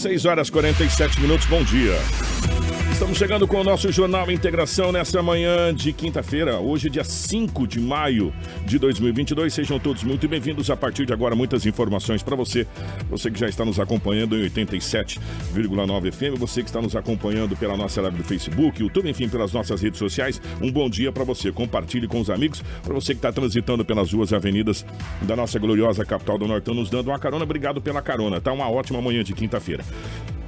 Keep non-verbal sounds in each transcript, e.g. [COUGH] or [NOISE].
6 horas 47 minutos, bom dia. Estamos chegando com o nosso Jornal Integração nesta manhã de quinta-feira, hoje, dia 5 de maio de 2022. Sejam todos muito bem-vindos. A partir de agora, muitas informações para você. Você que já está nos acompanhando em 87,9 FM, você que está nos acompanhando pela nossa live do Facebook, YouTube, enfim, pelas nossas redes sociais. Um bom dia para você. Compartilhe com os amigos. Para você que está transitando pelas ruas e avenidas da nossa gloriosa capital do Nortão, nos dando uma carona. Obrigado pela carona. Tá uma ótima manhã de quinta-feira.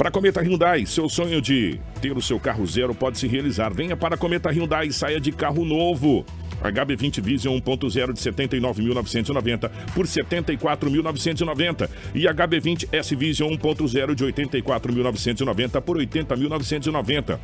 Para Cometa Hyundai, seu sonho de ter o seu carro zero pode se realizar. Venha para a Cometa Hyundai e saia de carro novo. HB20 Vision 1.0 de 79.990 por 74.990 e HB20 S Vision 1.0 de 84.990 por 80.990.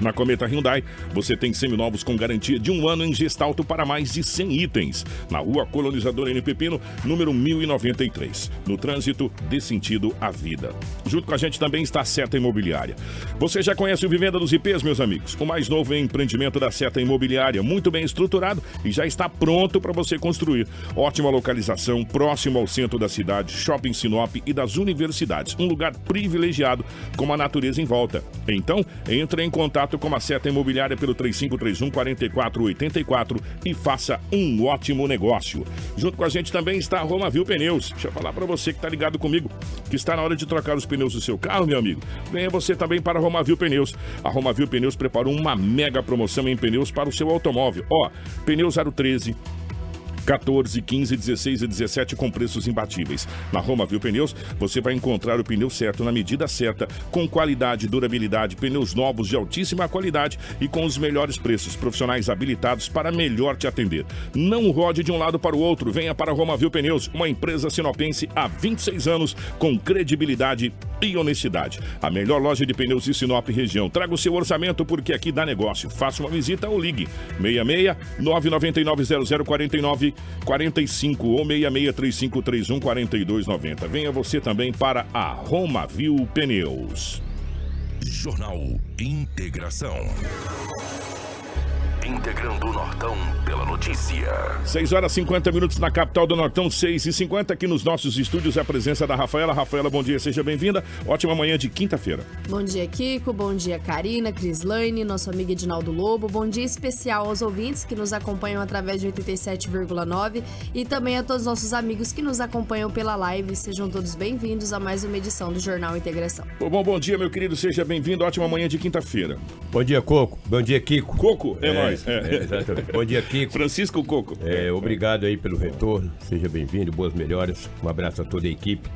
Na Cometa Hyundai, você tem seminovos com garantia de um ano em gestalto para mais de 100 itens. Na rua Colonizador N. Pepino, número 1093. No trânsito, dê sentido à vida. Junto com a gente também está a Seta Imobiliária. Você já conhece o Vivenda dos IPs, meus amigos? O mais novo empreendimento da Seta Imobiliária, muito bem estruturado e já está pronto para você construir. Ótima localização, próximo ao centro da cidade, shopping Sinop e das universidades. Um lugar privilegiado com a natureza em volta. Então, entre em contato contato com a Seta Imobiliária pelo 3531 4484 e faça um ótimo negócio. Junto com a gente também está a Romavil Pneus. Deixa eu falar para você que está ligado comigo, que está na hora de trocar os pneus do seu carro, meu amigo. Venha você também para a Romavil Pneus. A Romavil Pneus preparou uma mega promoção em pneus para o seu automóvel. Ó, pneu 013 14, 15, 16 e 17 com preços imbatíveis. Na Roma Viu Pneus, você vai encontrar o pneu certo na medida certa, com qualidade e durabilidade, pneus novos de altíssima qualidade e com os melhores preços, profissionais habilitados para melhor te atender. Não rode de um lado para o outro, venha para a Roma Viu Pneus, uma empresa sinopense há 26 anos com credibilidade e honestidade. A melhor loja de pneus de Sinop região. Traga o seu orçamento porque aqui dá negócio. Faça uma visita ou ligue 66 999 0049 45 ou 663531 4290. Venha você também para a Roma Viu Pneus. Jornal Integração. Integrando o Nortão pela notícia. 6 horas 50 minutos na capital do Nortão, 6 e 50 aqui nos nossos estúdios. A presença da Rafaela. Rafaela, bom dia, seja bem-vinda. Ótima manhã de quinta-feira. Bom dia, Kiko. Bom dia, Karina, Crislaine, nosso amigo Edinaldo Lobo. Bom dia especial aos ouvintes que nos acompanham através de 87,9 e também a todos os nossos amigos que nos acompanham pela live. Sejam todos bem-vindos a mais uma edição do Jornal Integração. Bom, bom dia, meu querido, seja bem-vindo. Ótima manhã de quinta-feira. Bom dia, Coco. Bom dia, Kiko. Coco, é, é nóis. É. É, exatamente. Bom dia, Kiko. Francisco Coco. É, obrigado aí pelo retorno. Seja bem-vindo, boas melhoras. Um abraço a toda a equipe.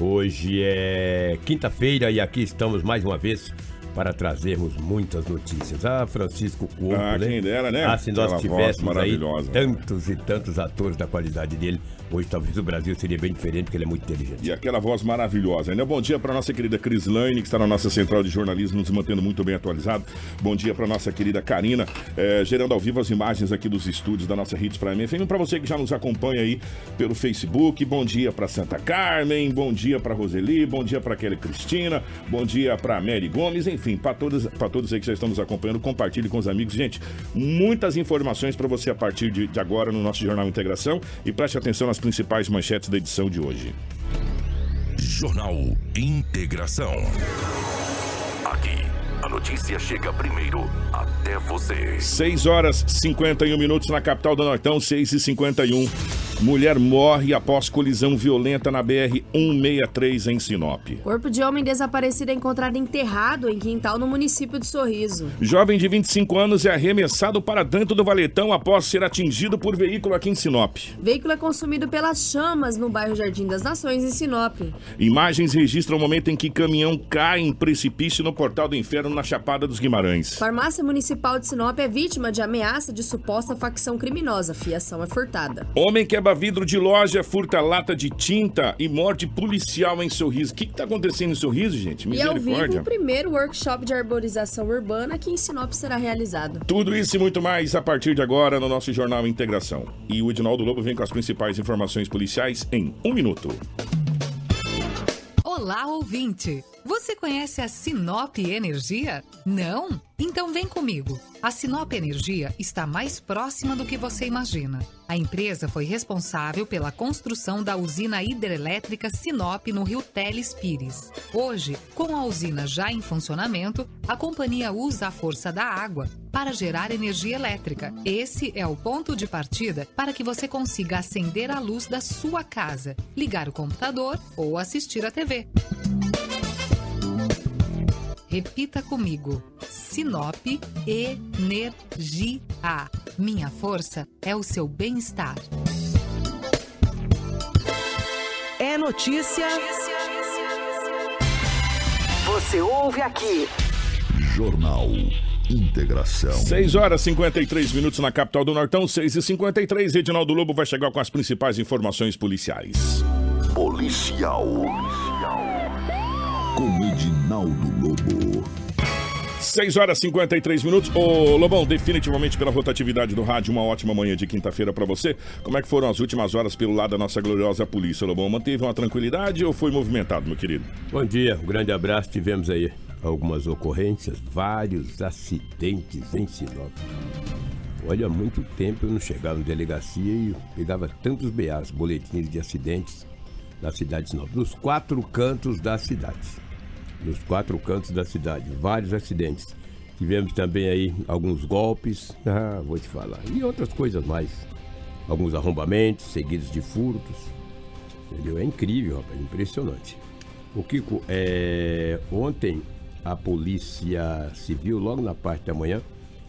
Hoje é quinta-feira e aqui estamos mais uma vez para trazermos muitas notícias. Ah, Francisco Corpo, ah, né? quem dera, né? Ah, se nós Aquela tivéssemos aí tantos e tantos atores da qualidade dele, hoje talvez o Brasil seria bem diferente, porque ele é muito inteligente. E aquela voz maravilhosa, né? Bom dia para nossa querida Cris Lane, que está na nossa central de jornalismo, nos mantendo muito bem atualizado. Bom dia para nossa querida Karina, eh, gerando ao vivo as imagens aqui dos estúdios da nossa Hits Prime FM. Para você que já nos acompanha aí pelo Facebook, bom dia para Santa Carmen, bom dia para Roseli, bom dia para Kelly Cristina, bom dia para Mary Gomes, enfim, para todos, para todos aí que já estão nos acompanhando, compartilhe com os amigos. Gente, muitas informações para você a partir de, de agora no nosso Jornal Integração e preste atenção nas principais manchetes da edição de hoje. Jornal Integração. A notícia chega primeiro até você. 6 horas 51 minutos na capital do Nortão, 6 e 51 Mulher morre após colisão violenta na BR-163 em Sinop. Corpo de homem desaparecido é encontrado enterrado em quintal no município de Sorriso. Jovem de 25 anos é arremessado para dentro do valetão após ser atingido por veículo aqui em Sinop. Veículo é consumido pelas chamas no bairro Jardim das Nações, em Sinop. Imagens registram o momento em que caminhão cai em precipício no Portal do Inferno, na Chapada dos Guimarães. Farmácia Municipal de Sinop é vítima de ameaça de suposta facção criminosa. Fiação é furtada. Homem quebra vidro de loja, furta lata de tinta e morte policial em Sorriso. O que está acontecendo em Sorriso, gente? E ao vivo, Misericórdia. o primeiro workshop de arborização urbana aqui em Sinop será realizado. Tudo isso e muito mais a partir de agora no nosso Jornal Integração. E o Edinaldo Lobo vem com as principais informações policiais em um minuto. Olá, ouvinte! Você conhece a Sinop Energia? Não? Então vem comigo. A Sinop Energia está mais próxima do que você imagina. A empresa foi responsável pela construção da usina hidrelétrica Sinop no rio Teles Pires. Hoje, com a usina já em funcionamento, a companhia usa a força da água para gerar energia elétrica. Esse é o ponto de partida para que você consiga acender a luz da sua casa, ligar o computador ou assistir a TV. Repita comigo. Sinop Energia. Minha força é o seu bem-estar. É notícia. Você ouve aqui. Jornal Integração. 6 horas e 53 minutos na capital do Nortão, 6 e 53 Edinaldo Lobo vai chegar com as principais informações policiais. Policial. Com Edinaldo Lobo. 6 horas e 53 minutos. Ô, Lobão, definitivamente pela rotatividade do rádio, uma ótima manhã de quinta-feira pra você. Como é que foram as últimas horas pelo lado da nossa gloriosa polícia, Lobão? Manteve uma tranquilidade ou foi movimentado, meu querido? Bom dia, um grande abraço. Tivemos aí algumas ocorrências, vários acidentes em Sinop. Olha, há muito tempo eu não chegava na delegacia e pegava tantos BAs, boletins de acidentes na cidade de Sinop, nos quatro cantos da cidade. Nos quatro cantos da cidade, vários acidentes. Tivemos também aí alguns golpes, ah, vou te falar, e outras coisas mais. Alguns arrombamentos seguidos de furtos. Entendeu? É incrível, rapaz, impressionante. O Kiko, é, ontem a Polícia Civil, logo na parte da manhã,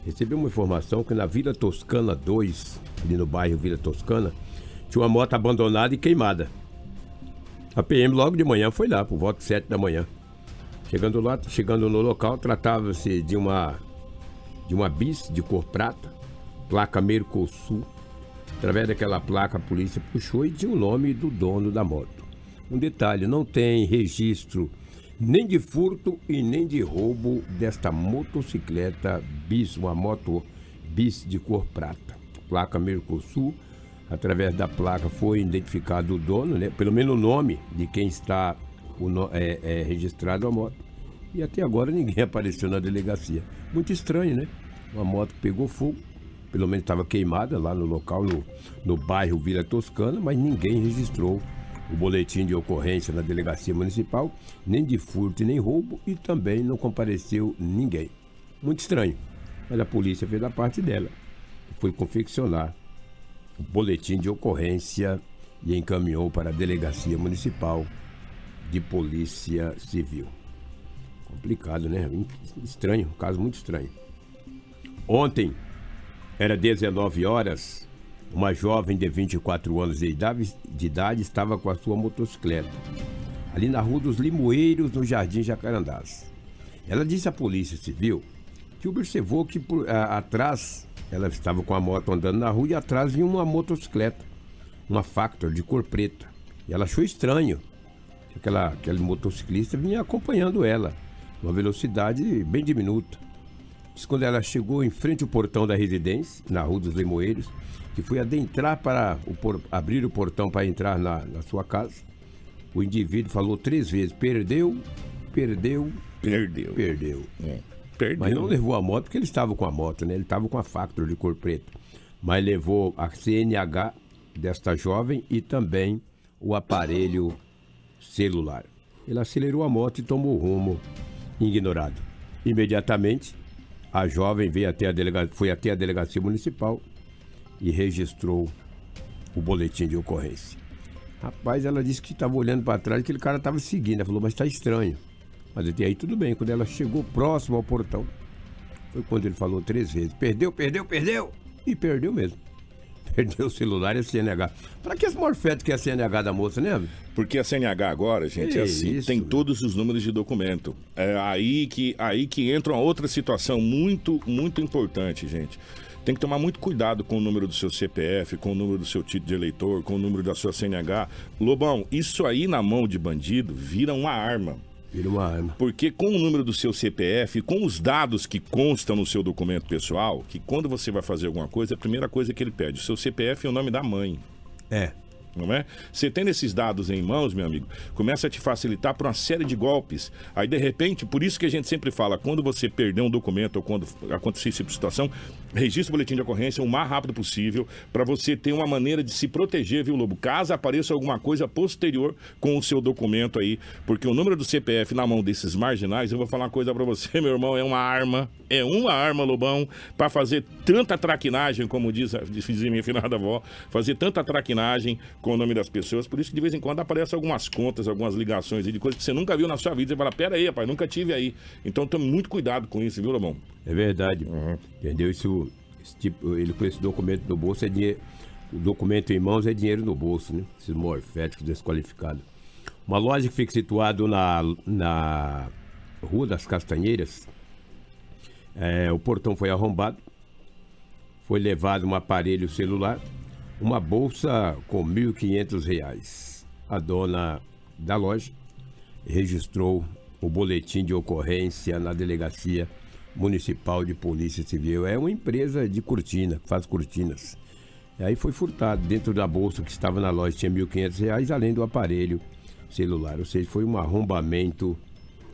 recebeu uma informação que na Vila Toscana 2, ali no bairro Vila Toscana, tinha uma moto abandonada e queimada. A PM logo de manhã foi lá, por volta de 7 da manhã. Chegando lá, chegando no local, tratava-se de uma de uma bis de cor prata, placa Mercosul. Através daquela placa, a polícia puxou e tinha o nome do dono da moto. Um detalhe, não tem registro nem de furto e nem de roubo desta motocicleta bis, uma moto bis de cor prata. Placa Mercosul. Através da placa foi identificado o dono, né? pelo menos o nome de quem está no- é, é registrado a moto. E até agora ninguém [LAUGHS] apareceu na delegacia. Muito estranho, né? Uma moto pegou fogo, pelo menos estava queimada lá no local, no, no bairro Vila Toscana, mas ninguém registrou o boletim de ocorrência na delegacia municipal, nem de furto nem roubo, e também não compareceu ninguém. Muito estranho. Mas a polícia fez a parte dela. Foi confeccionar o boletim de ocorrência e encaminhou para a delegacia municipal de polícia civil. Complicado, né? Estranho, um caso muito estranho. Ontem, era 19 horas, uma jovem de 24 anos de idade, de idade estava com a sua motocicleta, ali na Rua dos Limoeiros, no Jardim Jacarandás. Ela disse à Polícia Civil que observou que por, a, atrás, ela estava com a moto andando na rua e atrás vinha uma motocicleta, uma Factor de cor preta. E ela achou estranho aquela, aquele motociclista vinha acompanhando ela, uma velocidade bem diminuta. Diz quando ela chegou em frente ao portão da residência, na Rua dos Limoeiros, que foi adentrar para o por, abrir o portão para entrar na, na sua casa, o indivíduo falou três vezes: perdeu, perdeu, Perdeu. perdeu. É. Perdeu. Mas não levou a moto porque ele estava com a moto, né? Ele estava com a Factor de cor preta. Mas levou a CNH desta jovem e também o aparelho celular. Ele acelerou a moto e tomou rumo ignorado. Imediatamente, a jovem veio até a delega... foi até a delegacia municipal e registrou o boletim de ocorrência. Rapaz, ela disse que estava olhando para trás, que aquele cara estava seguindo. Ela falou, mas está estranho. Mas até aí tudo bem. Quando ela chegou próximo ao portão, foi quando ele falou três vezes: perdeu, perdeu, perdeu! E perdeu mesmo. [LAUGHS] Perdeu o celular e a CNH. Para que esse morfeto que é a CNH da moça, né? Porque a CNH agora, gente, é assim, isso, tem velho. todos os números de documento. É aí que, aí que entra uma outra situação muito, muito importante, gente. Tem que tomar muito cuidado com o número do seu CPF, com o número do seu título de eleitor, com o número da sua CNH. Lobão, isso aí na mão de bandido vira uma arma. Vira uma arma. Porque com o número do seu CPF, com os dados que constam no seu documento pessoal, que quando você vai fazer alguma coisa, a primeira coisa que ele pede, o seu CPF é o nome da mãe. É. Não é? Você tendo esses dados em mãos, meu amigo, começa a te facilitar para uma série de golpes. Aí, de repente, por isso que a gente sempre fala, quando você perder um documento ou quando acontecer esse tipo de situação, registre o boletim de ocorrência o mais rápido possível para você ter uma maneira de se proteger, viu, Lobo? Caso apareça alguma coisa posterior com o seu documento aí, porque o número do CPF na mão desses marginais, eu vou falar uma coisa para você, [LAUGHS] meu irmão, é uma arma, é uma arma, Lobão, para fazer tanta traquinagem, como diz, a- dizia minha finada avó, fazer tanta traquinagem com o nome das pessoas. Por isso que de vez em quando aparecem algumas contas, algumas ligações de coisas que você nunca viu na sua vida. Você fala, pera aí, rapaz, nunca tive aí. Então tome muito cuidado com isso, viu, Lobão? É verdade. Entendeu? Isso, esse tipo, ele com esse documento no bolso é dinheiro. O documento em mãos é dinheiro no bolso, né? Esses morféticos desqualificados. Uma loja que fica situada na, na Rua das Castanheiras, é, o portão foi arrombado, foi levado um aparelho celular, uma bolsa com 1.500 reais. A dona da loja registrou o boletim de ocorrência na delegacia municipal de polícia civil. É uma empresa de cortina, que faz cortinas. Aí foi furtado. Dentro da bolsa que estava na loja tinha 1.500 reais, além do aparelho celular. Ou seja, foi um arrombamento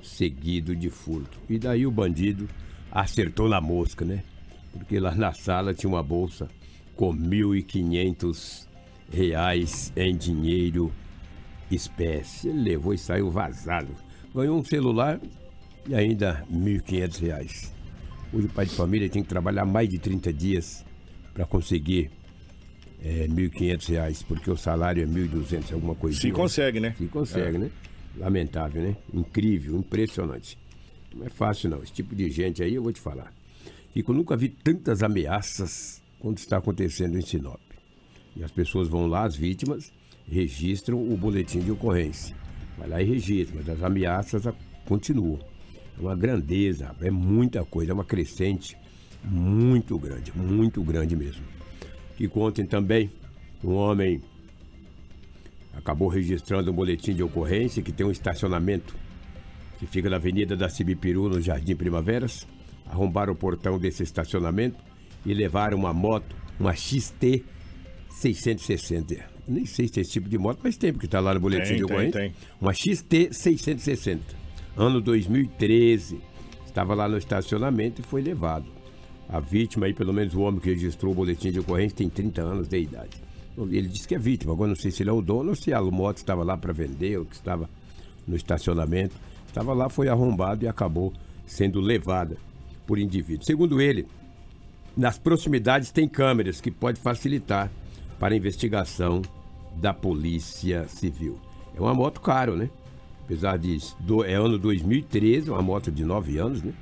seguido de furto. E daí o bandido acertou na mosca, né? Porque lá na sala tinha uma bolsa com 1.500 reais em dinheiro espécie. Ele levou e saiu vazado. Ganhou um celular e ainda 1.500 reais. Hoje o pai de família tem que trabalhar mais de 30 dias para conseguir é, 1.500 reais, porque o salário é R$ 1.200, alguma coisa. Se consegue, né? Se consegue, né? Lamentável, né? Incrível, impressionante. Não é fácil, não. Esse tipo de gente aí, eu vou te falar. E eu nunca vi tantas ameaças quando está acontecendo em Sinop. E as pessoas vão lá, as vítimas, registram o boletim de ocorrência. Vai lá e registra, mas as ameaças continuam. É uma grandeza, é muita coisa, é uma crescente muito grande, muito grande mesmo. Que contem também um homem acabou registrando um boletim de ocorrência que tem um estacionamento que fica na Avenida da Cibipiru, no Jardim Primaveras. Arrombaram o portão desse estacionamento e levaram uma moto, uma XT 660. Nem sei se tem esse tipo de moto, mas tem, porque está lá no boletim Tem, de tem, ocorrência. tem. Uma XT 660. Ano 2013. Estava lá no estacionamento e foi levado. A vítima aí, pelo menos o homem que registrou o boletim de ocorrência, tem 30 anos de idade. Ele disse que é vítima, agora não sei se ele é o dono ou se a moto estava lá para vender ou que estava no estacionamento. Estava lá, foi arrombado e acabou sendo levada por indivíduo. Segundo ele, nas proximidades tem câmeras que pode facilitar para a investigação da Polícia Civil. É uma moto caro, né? Apesar de do, é ano 2013, uma moto de 9 anos, né?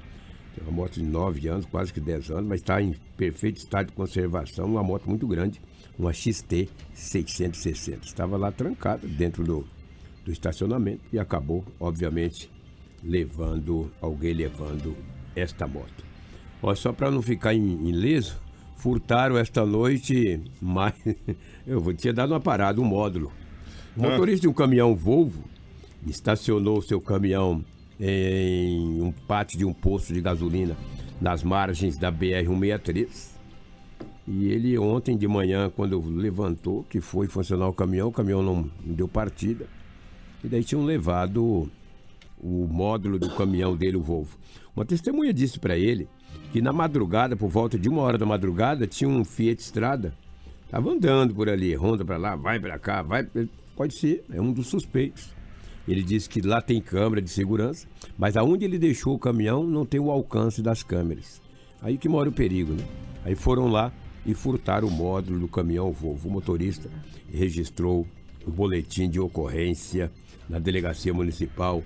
É uma moto de 9 anos, quase que 10 anos, mas está em perfeito estado de conservação, uma moto muito grande, uma XT 660. Estava lá trancada dentro do, do estacionamento e acabou, obviamente, levando, alguém levando esta moto. Ó, só para não ficar em, ileso, furtaram esta noite, mas [LAUGHS] eu vou ter dado uma parada, um módulo. O Ah. motorista de um caminhão Volvo estacionou seu caminhão em um pátio de um posto de gasolina nas margens da BR-163. E ele ontem de manhã, quando levantou, que foi funcionar o caminhão, o caminhão não deu partida. E daí tinham levado o módulo do caminhão dele, o Volvo. Uma testemunha disse para ele que na madrugada, por volta de uma hora da madrugada, tinha um Fiat Strada. Tava andando por ali, ronda para lá, vai para cá, vai. Pode ser, é um dos suspeitos. Ele disse que lá tem câmera de segurança, mas aonde ele deixou o caminhão não tem o alcance das câmeras. Aí que mora o perigo, né? Aí foram lá e furtaram o módulo do caminhão Volvo. O motorista registrou o boletim de ocorrência na delegacia municipal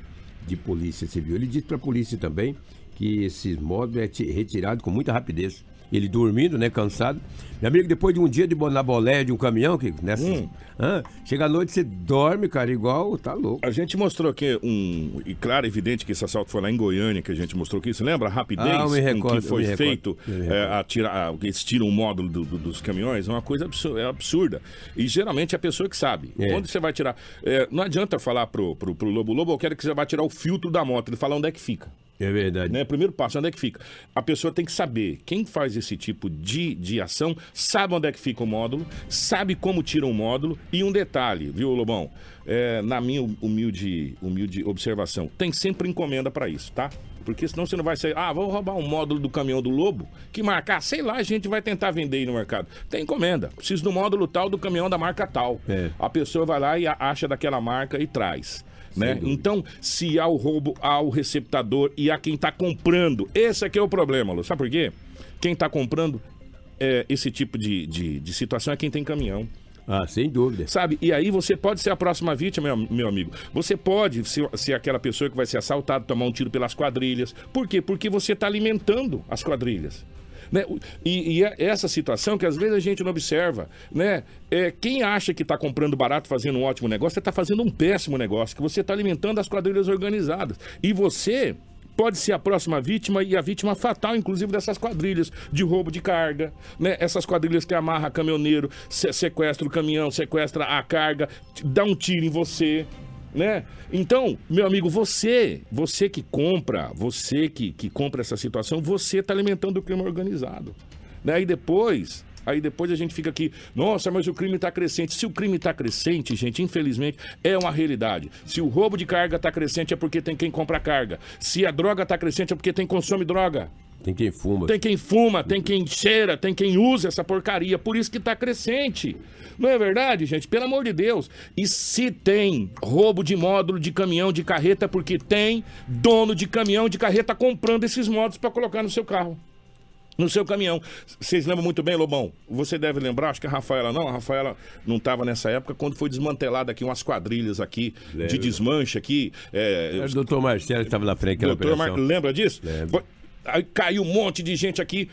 de polícia civil. Ele disse para a polícia também que esse módulo é ti- retirado com muita rapidez. Ele dormindo, né, cansado. Meu amigo, depois de um dia de bo- na boleia de um caminhão, que nessa, Hum. Hã? chega à noite você dorme, cara, igual, tá louco. A gente mostrou aqui um. E claro, evidente que esse assalto foi lá em Goiânia que a gente mostrou aqui. Você lembra a rapidez Ah, recordo, que foi feito é, a tirar, a, eles tiram o módulo do- do- dos caminhões? É uma coisa absurda, é absurda. E geralmente é a pessoa que sabe. É. Onde você vai tirar. é, não adianta falar pro, pro, pro Lobo Lobo, eu quero que você vá tirar o filtro da moto. Ele fala onde é que fica. É verdade. Né? Primeiro passo, onde é que fica? A pessoa tem que saber. Quem faz esse tipo de, de ação sabe onde é que fica o módulo, sabe como tira um módulo. E um detalhe, viu, Lobão? É, na minha humilde, humilde observação, tem sempre encomenda para isso, tá? Porque senão você não vai sair, ah, vou roubar um módulo do caminhão do Lobo, que marcar, sei lá, a gente vai tentar vender aí no mercado. Tem encomenda. Preciso do módulo tal do caminhão da marca tal. É. A pessoa vai lá e acha daquela marca e traz. Né? Então, se há o roubo ao receptador e a quem está comprando, esse aqui é o problema, Lu. Sabe por quê? Quem está comprando é, esse tipo de, de, de situação é quem tem caminhão. Ah, sem dúvida. Sabe? E aí você pode ser a próxima vítima, meu, meu amigo. Você pode ser, ser aquela pessoa que vai ser assaltada, tomar um tiro pelas quadrilhas. Por quê? Porque você está alimentando as quadrilhas. Né? E, e é essa situação que às vezes a gente não observa, né? É, quem acha que está comprando barato, fazendo um ótimo negócio, está fazendo um péssimo negócio, que você está alimentando as quadrilhas organizadas. E você pode ser a próxima vítima e a vítima fatal, inclusive, dessas quadrilhas de roubo de carga, né? Essas quadrilhas que amarra caminhoneiro, se- sequestra o caminhão, sequestra a carga, dá um tiro em você, né? Então, meu amigo, você, você que compra, você que, que compra essa situação, você está alimentando o crime organizado. Né? Aí depois, aí depois a gente fica aqui, nossa, mas o crime está crescente. Se o crime está crescente, gente, infelizmente, é uma realidade. Se o roubo de carga está crescente, é porque tem quem compra carga. Se a droga está crescente, é porque tem consome droga. Tem quem fuma. Tem quem fuma, tem quem cheira, tem quem usa essa porcaria. Por isso que tá crescente. Não é verdade, gente? Pelo amor de Deus. E se tem roubo de módulo de caminhão, de carreta, é porque tem dono de caminhão, de carreta comprando esses módulos para colocar no seu carro. No seu caminhão. Vocês lembram muito bem, Lobão? Você deve lembrar, acho que a Rafaela não. A Rafaela não estava nessa época, quando foi desmantelada aqui umas quadrilhas aqui, de Lembro. desmanche aqui. é, Era o doutor Marcelo estava na frente daquela Doutor operação. Mar... Lembra disso? Lembro. Foi- Aí caiu um monte de gente aqui.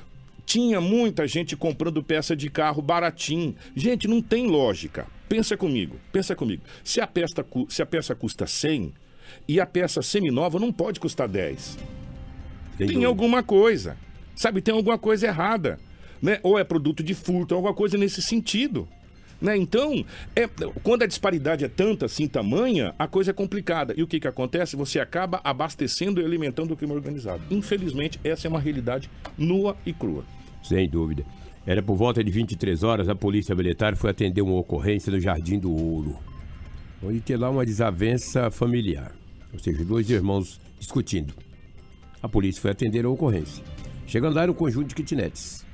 Tinha muita gente comprando peça de carro baratinho. Gente, não tem lógica. Pensa comigo, pensa comigo. Se a peça, se a peça custa 100 e a peça seminova não pode custar 10. Sem Tem dúvida. alguma coisa. Sabe, tem alguma coisa errada. Né? Ou é produto de furto, alguma coisa nesse sentido. Né? Então, é, quando a disparidade é tanta assim, tamanha, a coisa é complicada. E o que, que acontece? Você acaba abastecendo e alimentando o crime organizado. Infelizmente, essa é uma realidade nua e crua. Sem dúvida. Era por volta de 23 horas, a polícia militar foi atender uma ocorrência no Jardim do Ouro, onde tinha lá uma desavença familiar, ou seja, dois irmãos discutindo. A polícia foi atender a ocorrência. Chegando lá era um conjunto de kitnets.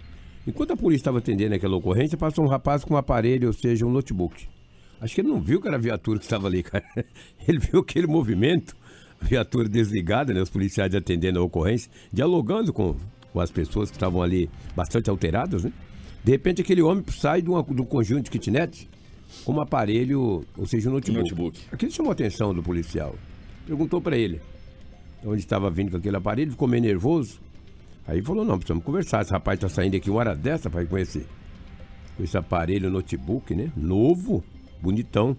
Enquanto a polícia estava atendendo aquela ocorrência, passou um rapaz com um aparelho, ou seja, um notebook. Acho que ele não viu que era a viatura que estava ali, cara. [LAUGHS] Ele viu aquele movimento, a viatura desligada, né? Os policiais atendendo a ocorrência, dialogando com, com as pessoas que estavam ali bastante alteradas, né? De repente aquele homem sai de, uma, de um conjunto de kitnet com um aparelho, ou seja, um notebook. Notebook. Aquilo chamou a atenção do policial. Perguntou para ele de onde estava vindo com aquele aparelho, ficou meio nervoso. Aí falou, não, precisamos conversar. Esse rapaz está saindo aqui uma hora dessa para conhecer. Com esse aparelho notebook, né? Novo, bonitão.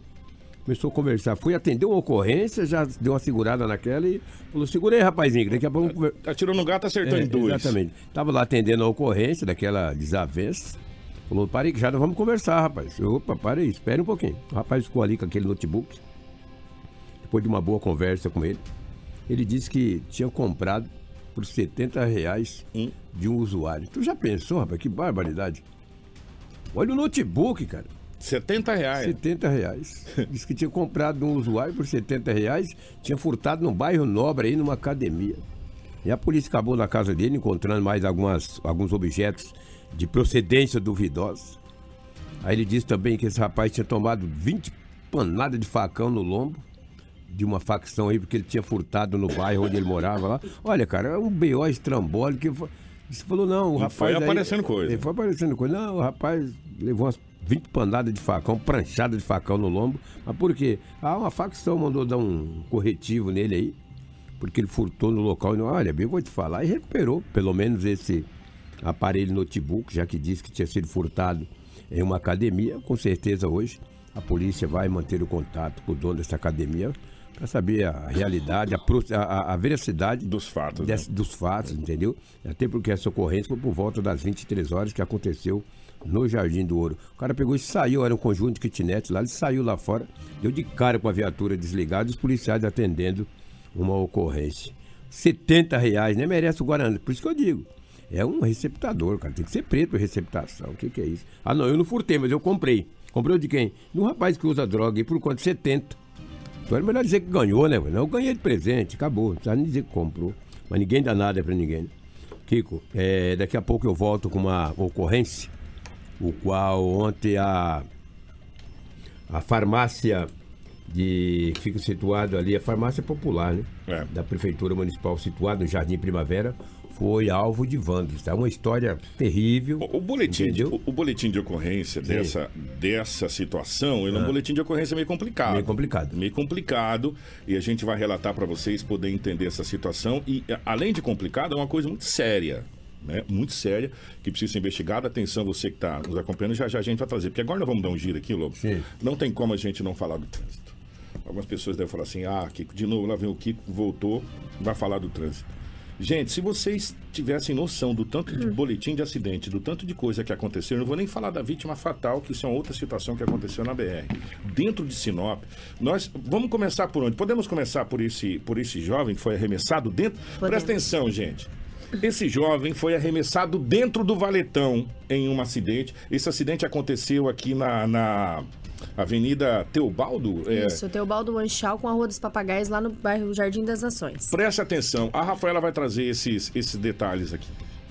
Começou a conversar. Fui atender uma ocorrência, já deu uma segurada naquela e falou: segura aí, rapazinho, daqui a pouco. conver- Atirou no gato, acertou É, em dois. Exatamente. Tava lá atendendo a ocorrência daquela desavença. Falou, parei que já vamos conversar, rapaz. Eu, Opa, para aí, espere um pouquinho. O rapaz ficou ali com aquele notebook. Depois de uma boa conversa com ele, ele disse que tinha comprado por 70 reais Hum. de um usuário. Tu já pensou, rapaz? Que barbaridade. Olha o notebook, cara. 70 reais. 70 reais. [LAUGHS] Disse que tinha comprado de um usuário por 70 reais, tinha furtado num bairro nobre aí, numa academia. E a polícia acabou na casa dele encontrando mais algumas, alguns objetos de procedência duvidosa. Aí ele disse também que esse rapaz tinha tomado 20 panadas de facão no lombo de uma facção aí, porque ele tinha furtado no bairro onde ele morava lá. Olha, cara, é um B.O. estrambólico. Você falou, não, o E rapaz. foi aí- aparecendo coisa. É, foi aparecendo coisa. Não, o rapaz levou umas 20 panadas de facão, pranchada de facão no lombo. Mas por quê? Ah, uma facção mandou dar um corretivo nele aí, porque ele furtou no local. E não, olha, bem, vou te falar. E recuperou, pelo menos, esse aparelho notebook, já que disse que tinha sido furtado em uma academia. Com certeza hoje a polícia vai manter o contato com o dono dessa academia para saber a realidade, a, a- a- veracidade Dos fatos, né? dos fatos, entendeu? Até porque essa ocorrência foi por volta das 23 horas que aconteceu no Jardim do Ouro. O cara pegou e saiu, era um conjunto de kitnets lá, ele saiu lá fora, deu de cara com a viatura desligada e os policiais atendendo uma ocorrência. 70 reais, nem merece o Guarani. Por isso que eu digo. É um receptador, cara. Tem que ser preto receptação. O que, que é isso? Ah, não, eu não furtei, mas eu comprei. Comprei de quem? De um rapaz que usa droga e por quanto? 70. Então é melhor dizer que ganhou, né? Não, eu ganhei de presente, acabou. Não precisa nem dizer que comprou. Mas ninguém dá nada pra ninguém. Kiko, é, daqui a pouco eu volto com uma ocorrência, o qual ontem a, a farmácia de que fica situado ali, a farmácia popular, né? É. Da Prefeitura Municipal, situada no Jardim Primavera, foi alvo de vândalos. É uma história terrível. O, o boletim, de, o, o boletim de ocorrência dessa, dessa situação, ele é um boletim de ocorrência meio complicado. Ah. Meio complicado. Meio complicado. E a gente vai relatar para vocês poderem entender essa situação. E, além de complicado, é uma coisa muito séria. Né? Muito séria, que precisa ser investigada. Atenção, você que está nos acompanhando, já já a gente vai trazer. Porque agora nós vamos dar um giro aqui, Lobo. Sim. Não tem como a gente não falar do trânsito. Algumas pessoas devem falar assim: ah, Kiko, de novo lá vem o Kiko, voltou, vai falar do trânsito. Gente, se vocês tivessem noção do tanto de boletim de acidente, do tanto de coisa que aconteceu, eu não vou nem falar da vítima fatal, que isso é uma outra situação que aconteceu na BR. Dentro de Sinop, nós vamos começar por onde? Podemos começar por esse, por esse jovem que foi arremessado dentro? Presta atenção, gente. Esse jovem foi arremessado dentro do valetão em um acidente. Esse acidente aconteceu aqui na, na Avenida Teobaldo. É, Isso, Teobaldo Anchal com a Rua dos Papagaios, lá no bairro Jardim das Nações. Preste atenção, a Rafaela vai trazer esses, esses detalhes aqui.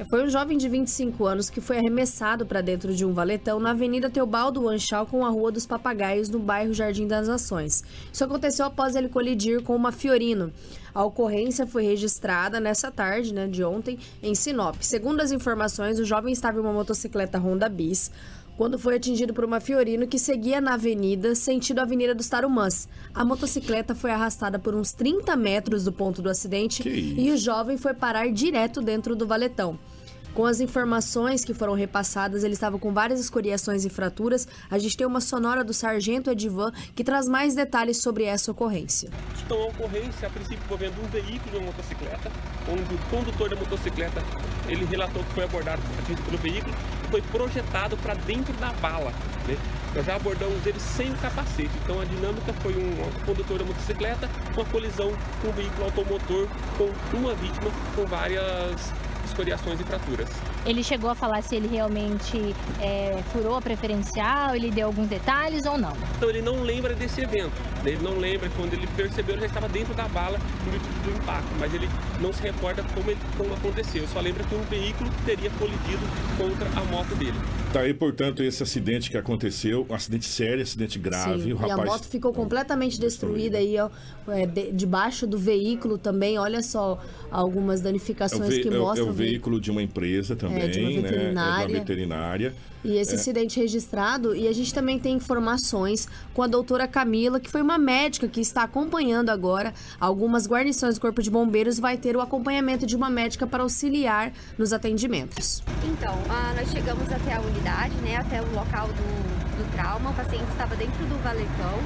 Foi um jovem de 25 anos que foi arremessado para dentro de um valetão na Avenida Teobaldo Anchal com a Rua dos Papagaios, no bairro Jardim das Nações. Isso aconteceu após ele colidir com uma Fiorino. A ocorrência foi registrada nessa tarde, né, de ontem, em Sinop. Segundo as informações, o jovem estava em uma motocicleta Honda Bis quando foi atingido por uma Fiorino que seguia na avenida, sentido Avenida dos Tarumãs. A motocicleta foi arrastada por uns 30 metros do ponto do acidente e o jovem foi parar direto dentro do valetão. Com as informações que foram repassadas, ele estava com várias escoriações e fraturas. A gente tem uma sonora do sargento Edivan que traz mais detalhes sobre essa ocorrência. Então, a ocorrência, a princípio, envolvendo um veículo e uma motocicleta, onde o condutor da motocicleta, ele relatou que foi abordado pelo veículo e foi projetado para dentro da bala. né? Nós já abordamos ele sem o capacete. Então, a dinâmica foi um condutor da motocicleta, uma colisão com um veículo automotor, com uma vítima com várias escoriações e fraturas. Ele chegou a falar se ele realmente é, furou a preferencial, ele deu alguns detalhes ou não. Então ele não lembra desse evento. Ele não lembra quando ele percebeu, ele já estava dentro da bala no motivo do impacto, mas ele não se recorda como, ele- como aconteceu. Só lembra que um veículo teria colidido contra a moto dele. Tá aí, portanto, esse acidente que aconteceu, um acidente sério, acidente grave. Sim, o e a rapaz moto ficou completamente destruída aí, ó, é, de- debaixo do veículo também. Olha só algumas é o, danificações ve- que é o- é mostram. o o veículo. veículo de uma empresa também, de uma né? É de veterinária. uma veterinária. E esse acidente registrado, e a gente também tem informações com a doutora Camila, que foi uma médica que está acompanhando agora algumas guarnições do Corpo de Bombeiros, vai ter o acompanhamento de uma médica para auxiliar nos atendimentos. Então, ah, nós chegamos até a unidade, né, até o local do, do trauma. O paciente estava dentro do valetão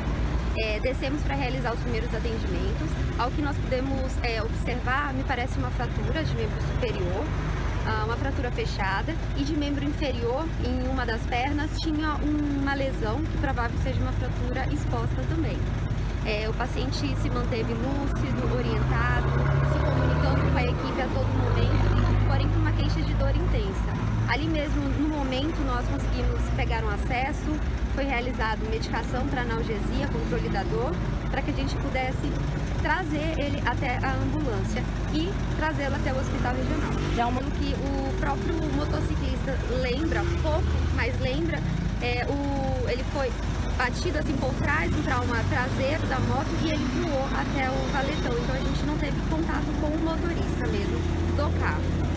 É, descemos para realizar os primeiros atendimentos. Ao que nós pudemos é, observar, me parece uma fratura de membro superior, ah, uma fratura fechada, e de membro inferior, em uma das pernas, tinha uma lesão que provável seja uma fratura exposta também. É, o paciente se manteve lúcido, orientado, se comunicando com a equipe a todo momento, porém com uma queixa de dor intensa. Ali mesmo, no momento, nós conseguimos pegar um acesso, foi realizado medicação para analgesia, controle da dor, para que a gente pudesse trazer ele até a ambulância e trazê-lo até o hospital regional. Já uma que o próprio motociclista lembra pouco, mas lembra, é, o, ele foi batido assim por trás, um trauma traseiro da moto e ele voou até o valetão. Então a gente não teve contato com o motorista mesmo do carro.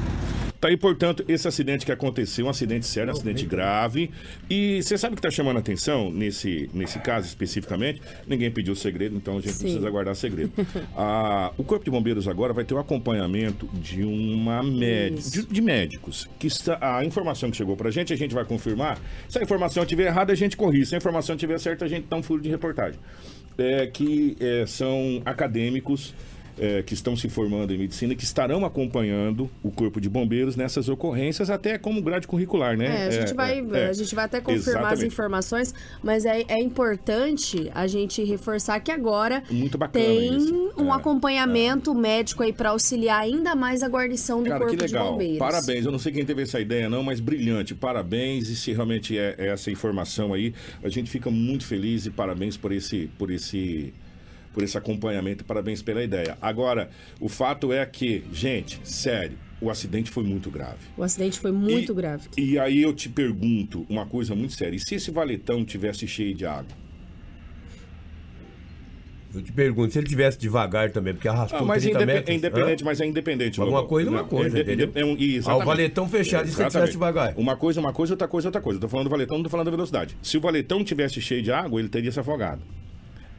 Tá aí, portanto, esse acidente que aconteceu, um acidente sério, um acidente grave. E você sabe o que está chamando a atenção nesse, nesse caso especificamente? Ninguém pediu segredo, então a gente Sim. precisa guardar segredo. [LAUGHS] Ah, o Corpo de Bombeiros agora vai ter o acompanhamento de uma médica, de, de médicos. Que está, a informação que chegou pra gente, a gente vai confirmar. Se a informação estiver errada, a gente corrige. Se a informação estiver certa, a gente dá um furo de reportagem. É, que é, são acadêmicos é, que estão se formando em medicina, que estarão acompanhando o corpo de bombeiros nessas ocorrências, até como grade curricular, né? É, a, gente vai, é. a gente vai até confirmar as Exatamente. informações, mas é, é importante a gente reforçar que agora tem isso. um É, acompanhamento médico aí para auxiliar ainda mais a guarnição do Cara, Corpo que legal. de Bombeiros. Parabéns. Eu não sei quem teve essa ideia, não, mas brilhante. Parabéns. E se realmente é, é essa informação aí, a gente fica muito feliz e parabéns por esse, por esse, por esse acompanhamento. Parabéns pela ideia. Agora, o fato é que, gente, sério, o acidente foi muito grave. O acidente foi muito E- grave. E aí eu te pergunto uma coisa muito séria. E se esse valetão tivesse cheio de água? Eu te pergunto, se ele tivesse devagar também, porque arrastou Ah, mas 30 indepe- metros. é independente, hã? mas é independente. Mas Lobo. uma coisa é uma Não, coisa, é, entendeu? é um-. Ah, o valetão fechado, e se ele tivesse devagar? Uma coisa é uma coisa, outra coisa é outra coisa. Eu tô falando do valetão, não tô falando da velocidade. Se o valetão tivesse cheio de água, ele teria se afogado.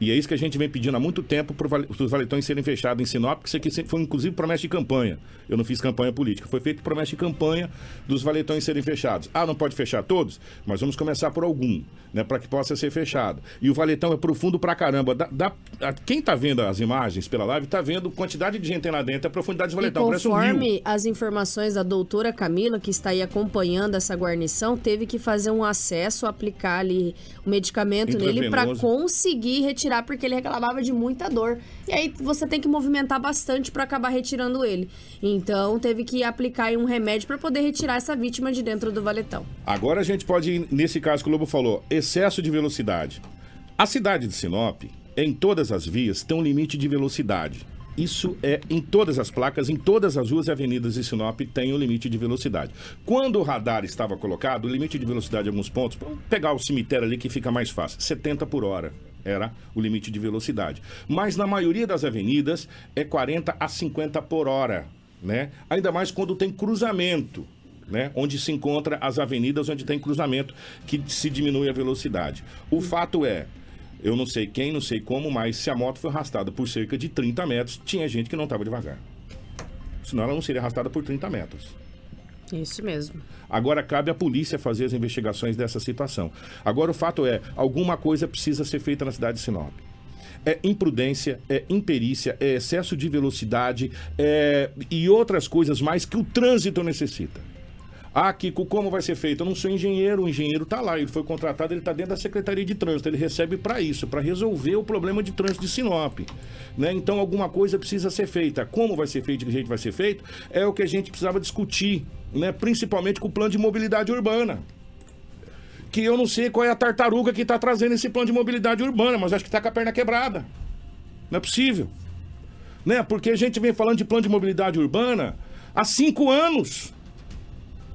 E é isso que a gente vem pedindo há muito tempo para os valetões serem fechados em Sinop, porque isso aqui foi inclusive promessa de campanha. Eu não fiz campanha política, foi feito promessa de campanha dos valetões serem fechados. Ah, não pode fechar todos? Mas vamos começar por algum, né, para que possa ser fechado. E o valetão é profundo pra caramba. A- quem tá vendo as imagens pela live tá vendo quantidade de gente lá dentro, a profundidade do E valetão, um rio. conforme as informações da doutora Camila, que está aí acompanhando essa guarnição, teve que fazer um acesso, aplicar ali o medicamento nele para conseguir retirar, porque ele reclamava de muita dor. E aí você tem que movimentar bastante para acabar retirando ele. Então teve que aplicar um remédio para poder retirar essa vítima de dentro do valetão. Agora a gente pode ir, nesse caso que o Lobo falou, excesso de velocidade. A cidade de Sinop, em todas as vias, tem um limite de velocidade. Isso é em todas as placas, em todas as ruas e avenidas de Sinop tem um limite de velocidade. Quando o radar estava colocado, o limite de velocidade em alguns pontos, pegar o cemitério ali que fica mais fácil, 70 por hora era o limite de velocidade. Mas na maioria das avenidas é 40 a 50 por hora, né? Ainda mais quando tem cruzamento né? Onde se encontra as avenidas onde tem cruzamento que se diminui a velocidade. O fato é, eu não sei quem, não sei como, mas se a moto foi arrastada por cerca de 30 metros, tinha gente que não estava devagar. Senão ela não seria arrastada por 30 metros. Isso mesmo. Agora cabe à polícia fazer as investigações dessa situação. Agora o fato é, alguma coisa precisa ser feita na cidade de Sinop. É imprudência, é imperícia, é excesso de velocidade é... e outras coisas mais que o trânsito necessita. Ah, Kiko, como vai ser feito? Eu não sou engenheiro, o engenheiro está lá, ele foi contratado, ele está dentro da Secretaria de Trânsito, ele recebe para isso, para resolver o problema de trânsito de Sinop. Né? Então, alguma coisa precisa ser feita. Como vai ser feito, de que jeito vai ser feito, é o que a gente precisava discutir, né? principalmente com o plano de mobilidade urbana. Que eu não sei qual é a tartaruga que está trazendo esse plano de mobilidade urbana, mas acho que está com a perna quebrada. Não é possível. Né? Porque a gente vem falando de plano de mobilidade urbana há cinco anos.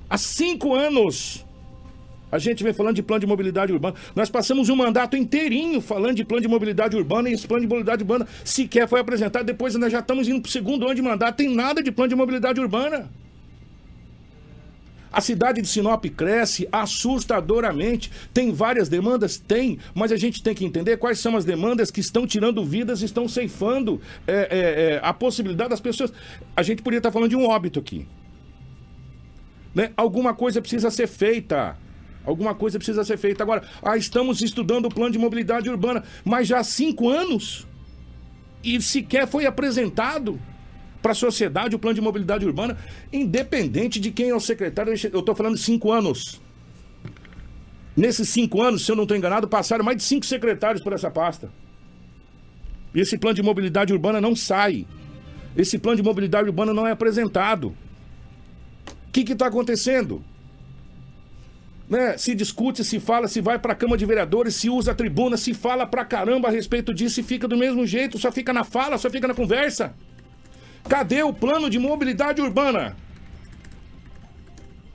Há cinco anos. A gente vem falando de plano de mobilidade urbana. Nós passamos um mandato inteirinho falando de plano de mobilidade urbana e esse plano de mobilidade urbana sequer foi apresentado. Depois nós já estamos indo para o segundo ano de mandato. Tem nada de plano de mobilidade urbana. A cidade de Sinop cresce assustadoramente. Tem várias demandas? Tem, mas a gente tem que entender quais são as demandas que estão tirando vidas, estão ceifando é, é, é, a possibilidade das pessoas. A gente poderia estar falando de um óbito aqui. Né? Alguma coisa precisa ser feita. Alguma coisa precisa ser feita. Agora, ah, estamos estudando o plano de mobilidade urbana, mas já há cinco anos e sequer foi apresentado para a sociedade o plano de mobilidade urbana, independente de quem é o secretário. Eu estou falando cinco anos. Nesses cinco anos, se eu não estou enganado, passaram mais de cinco secretários por essa pasta. E esse plano de mobilidade urbana não sai. Esse plano de mobilidade urbana não é apresentado. Que está acontecendo? Né? Se discute, se fala, se vai para a Câmara de Vereadores, se usa a tribuna, se fala pra caramba a respeito disso e fica do mesmo jeito, só fica na fala, só fica na conversa. Cadê o plano de mobilidade urbana?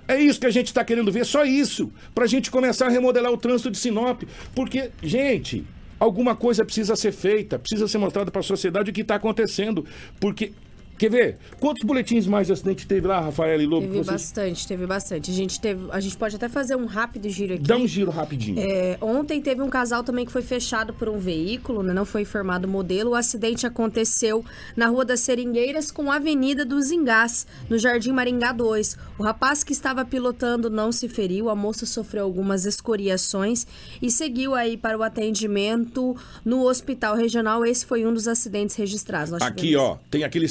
É isso que a gente está querendo ver, só isso. Para a gente começar a remodelar o trânsito de Sinop. Porque, gente, alguma coisa precisa ser feita, precisa ser mostrada para a sociedade o que está acontecendo. Porque Quer ver? Quantos boletins mais de acidente teve lá, Rafael e Lobo? Teve vocês... bastante, teve bastante. A gente, teve, a gente pode até fazer um rápido giro aqui. Dá um giro rapidinho. É, ontem teve um casal também que foi fechado por um veículo, né? não foi informado o modelo. O acidente aconteceu na Rua das Seringueiras com a Avenida dos Engás, no Jardim Maringá 2. O rapaz que estava pilotando não se feriu, a moça sofreu algumas escoriações e seguiu aí para o atendimento no hospital regional. Esse foi um dos acidentes registrados. Aqui, ó, tem aquele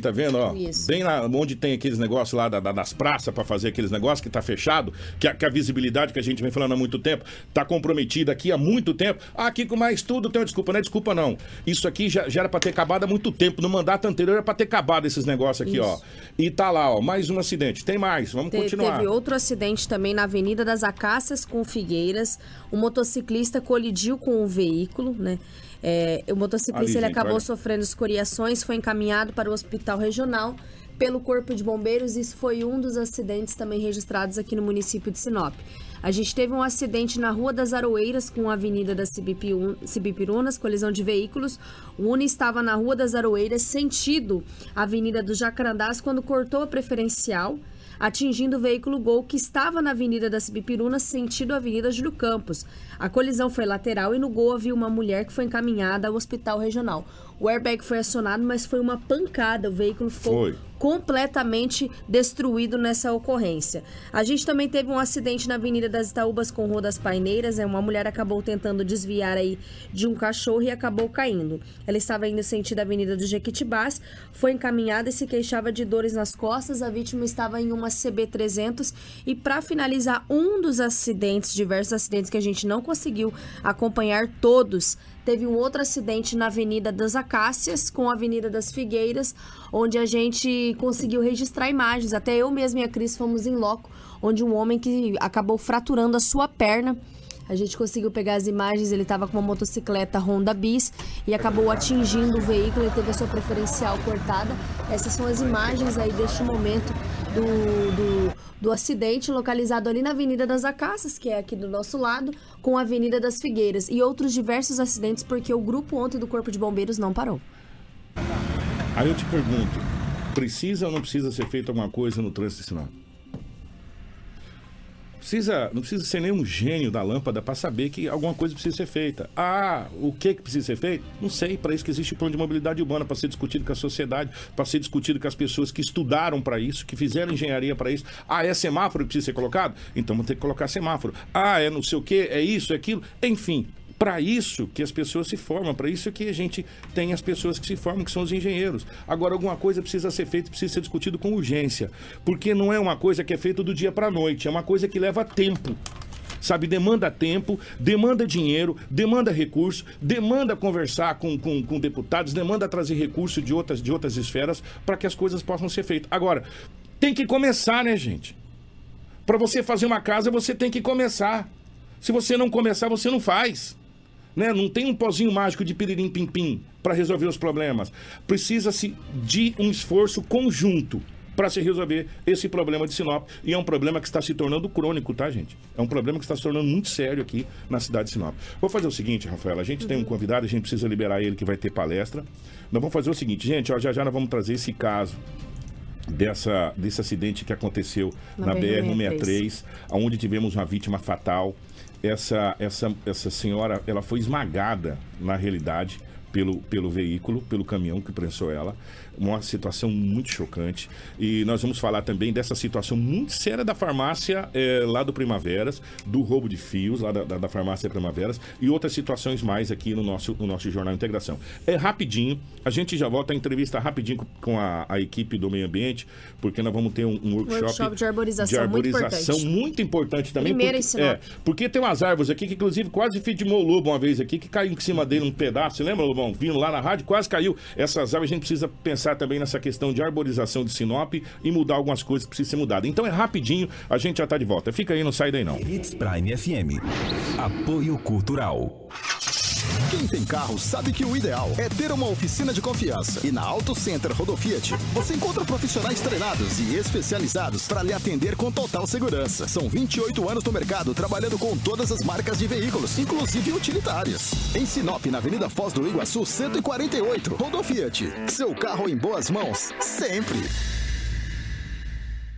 tá vendo? Ó, Isso. Bem lá onde tem aqueles negócios lá da, da, das praças para fazer aqueles negócios que tá fechado, que a, que a, visibilidade que a gente vem falando há muito tempo tá comprometida aqui há muito tempo. Ah, aqui com mais tudo tem uma desculpa, não é desculpa não. Isso aqui já, já era para ter acabado há muito tempo. No mandato anterior era para ter acabado esses negócios aqui, Isso. ó. E tá lá, ó, mais um acidente. Tem mais, vamos Te, continuar. Teve outro acidente também na Avenida das Acácias com Figueiras. O motociclista colidiu com um veículo, né? É, o motociclista Ali, ele acabou sofrendo escoriações, foi encaminhado para o hospital regional pelo Corpo de Bombeiros. Isso foi um dos acidentes também registrados aqui no município de Sinop. A gente teve um acidente na Rua das Aroeiras com a Avenida das Cibipirunas, colisão de veículos. O Uni estava na Rua das Aroeiras, sentido Avenida dos Jacarandás, quando cortou a preferencial atingindo o veículo Gol que estava na Avenida das Bipirunas, sentido Avenida Júlio Campos. A colisão foi lateral e no Gol havia uma mulher que foi encaminhada ao hospital regional. O airbag foi acionado, mas foi uma pancada. O veículo ficou foi. completamente destruído nessa ocorrência. A gente também teve um acidente na Avenida das Itaúbas com Rua das Paineiras. É, uma mulher acabou tentando desviar aí de um cachorro e acabou caindo. Ela estava indo sentido Avenida do Jequitibás, foi encaminhada e se queixava de dores nas costas. A vítima estava em uma CB300 e para finalizar um dos acidentes, diversos acidentes que a gente não conseguiu acompanhar todos teve um outro acidente na Avenida das Acácias com a Avenida das Figueiras, onde a gente conseguiu registrar imagens. Até eu mesma e a Cris fomos em loco, onde um homem que acabou fraturando a sua perna. A gente conseguiu pegar as imagens, ele estava com uma motocicleta Honda Bis e acabou atingindo o veículo e teve a sua preferencial cortada. Essas são as imagens aí deste momento do, do, do acidente localizado ali na Avenida das Acácias, que é aqui do nosso lado, com a Avenida das Figueiras e outros diversos acidentes porque o grupo ontem do Corpo de Bombeiros não parou. Aí eu te pergunto, precisa ou não precisa ser feita alguma coisa no trânsito sinal? Precisa, não precisa ser nenhum gênio da lâmpada para saber que alguma coisa precisa ser feita. Ah, o que, que precisa ser feito? Não sei. Para isso que existe o plano de mobilidade urbana, para ser discutido com a sociedade, para ser discutido com as pessoas que estudaram para isso, que fizeram engenharia para isso. Ah, é semáforo que precisa ser colocado? Então vamos ter que colocar semáforo. Ah, é não sei o que, é isso, é aquilo. Enfim, para isso que as pessoas se formam, para isso que a gente tem as pessoas que se formam, que são os engenheiros. Agora, alguma coisa precisa ser feita, precisa ser discutido com urgência, porque não é uma coisa que é feita do dia para a noite, é uma coisa que leva tempo sabe? Demanda tempo, demanda dinheiro, demanda recurso, demanda conversar com, com, com deputados, demanda trazer recurso de outras, de outras esferas para que as coisas possam ser feitas. Agora, tem que começar, né, gente? Para você fazer uma casa, você tem que começar. Se você não começar, você não faz. Né? Não tem um pozinho mágico de piririm pim pim para resolver os problemas. Precisa-se de um esforço conjunto para se resolver esse problema de Sinop. E é um problema que está se tornando crônico, tá, gente? É um problema que está se tornando muito sério aqui na cidade de Sinop. Vou fazer o seguinte, Rafaela, a gente uhum. tem um convidado, a gente precisa liberar ele que vai ter palestra. Nós vamos fazer o seguinte, gente, ó, já já nós vamos trazer esse caso dessa, desse acidente que aconteceu na, na BR-163, onde tivemos uma vítima fatal essa, essa, essa senhora ela foi esmagada, na realidade, pelo, pelo veículo, pelo caminhão que prensou ela. Uma situação muito chocante. E nós vamos falar também dessa situação muito séria da farmácia é, lá do Primaveras, do roubo de fios lá da, da, da, farmácia Primaveras e outras situações mais aqui no nosso, no nosso Jornal Integração. É rapidinho, a gente já volta a entrevista rapidinho com a, a equipe do meio ambiente, porque nós vamos ter um, um workshop, workshop, de arborização, de arborização muito, importante. muito importante também. Primeiro porque, é, porque tem umas árvores aqui que, inclusive, quase fidimou o lobo uma vez aqui, que caiu em cima dele um pedaço. Lembra, Lobão? Vindo lá na rádio, quase caiu. Essas árvores a gente precisa pensar também nessa questão de arborização de Sinop e mudar algumas coisas que precisam ser mudadas. Então é rapidinho, a gente já está de volta. Fica aí, não sai daí não. Hits Prime FM. Apoio Cultural. Quem tem carro sabe que o ideal é ter uma oficina de confiança. E na Auto Center Rodofiat, você encontra profissionais treinados e especializados para lhe atender com total segurança. São 28 anos no mercado trabalhando com todas as marcas de veículos, inclusive utilitários. Em Sinop, na Avenida Foz do Iguaçu, 148, Rodofiat. Seu carro em boas mãos, sempre.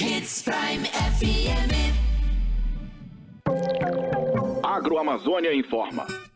Hits Prime FM. Agroamazônia informa.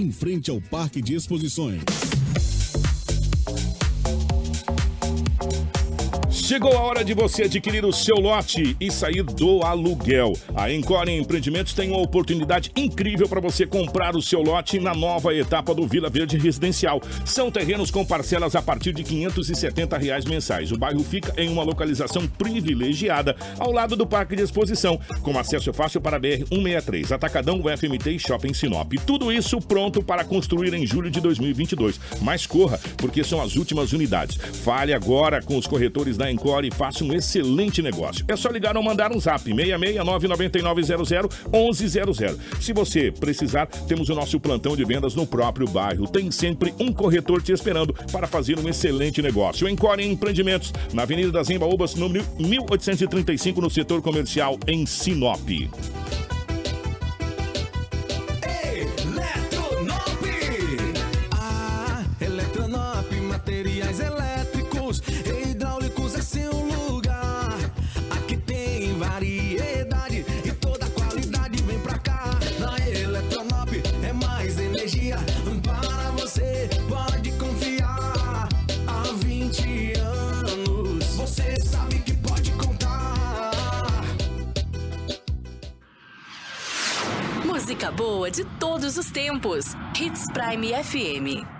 em frente ao Parque de Exposições. Chegou a hora de você adquirir o seu lote e sair do aluguel. A Encore Empreendimentos tem uma oportunidade incrível para você comprar o seu lote na nova etapa do Vila Verde Residencial. São terrenos com parcelas a partir de 570 reais mensais. O bairro fica em uma localização privilegiada ao lado do Parque de Exposição, com acesso fácil para a BR-163, Atacadão, UFMT e Shopping Sinop. Tudo isso pronto para construir em julho de 2022. Mas corra, porque são as últimas unidades. Fale agora com os corretores da Encore Encore e faça um excelente negócio. É só ligar ou mandar um zap 66999001100. Se você precisar, temos o nosso plantão de vendas no próprio bairro. Tem sempre um corretor te esperando para fazer um excelente negócio. Encore Empreendimentos, na Avenida das Embaúbas, número 1835, no setor comercial em Sinop. Música boa de todos os tempos. Hits Prime FM.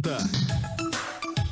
90.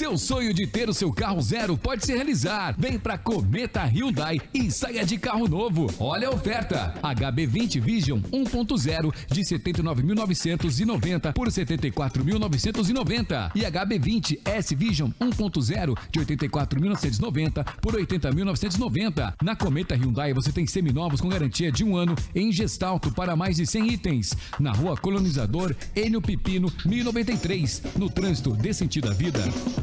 Seu sonho de ter o seu carro zero pode se realizar. Vem pra Cometa Hyundai e saia de carro novo. Olha a oferta. HB20 Vision 1.0 de 79.990 por 74.990 e HB20 S Vision 1.0 de 84.990 por 80.990. Na Cometa Hyundai você tem seminovos com garantia de um ano em gestalto para mais de 100 itens. Na Rua Colonizador Enio Pipino 1093. No trânsito dê sentido à vida.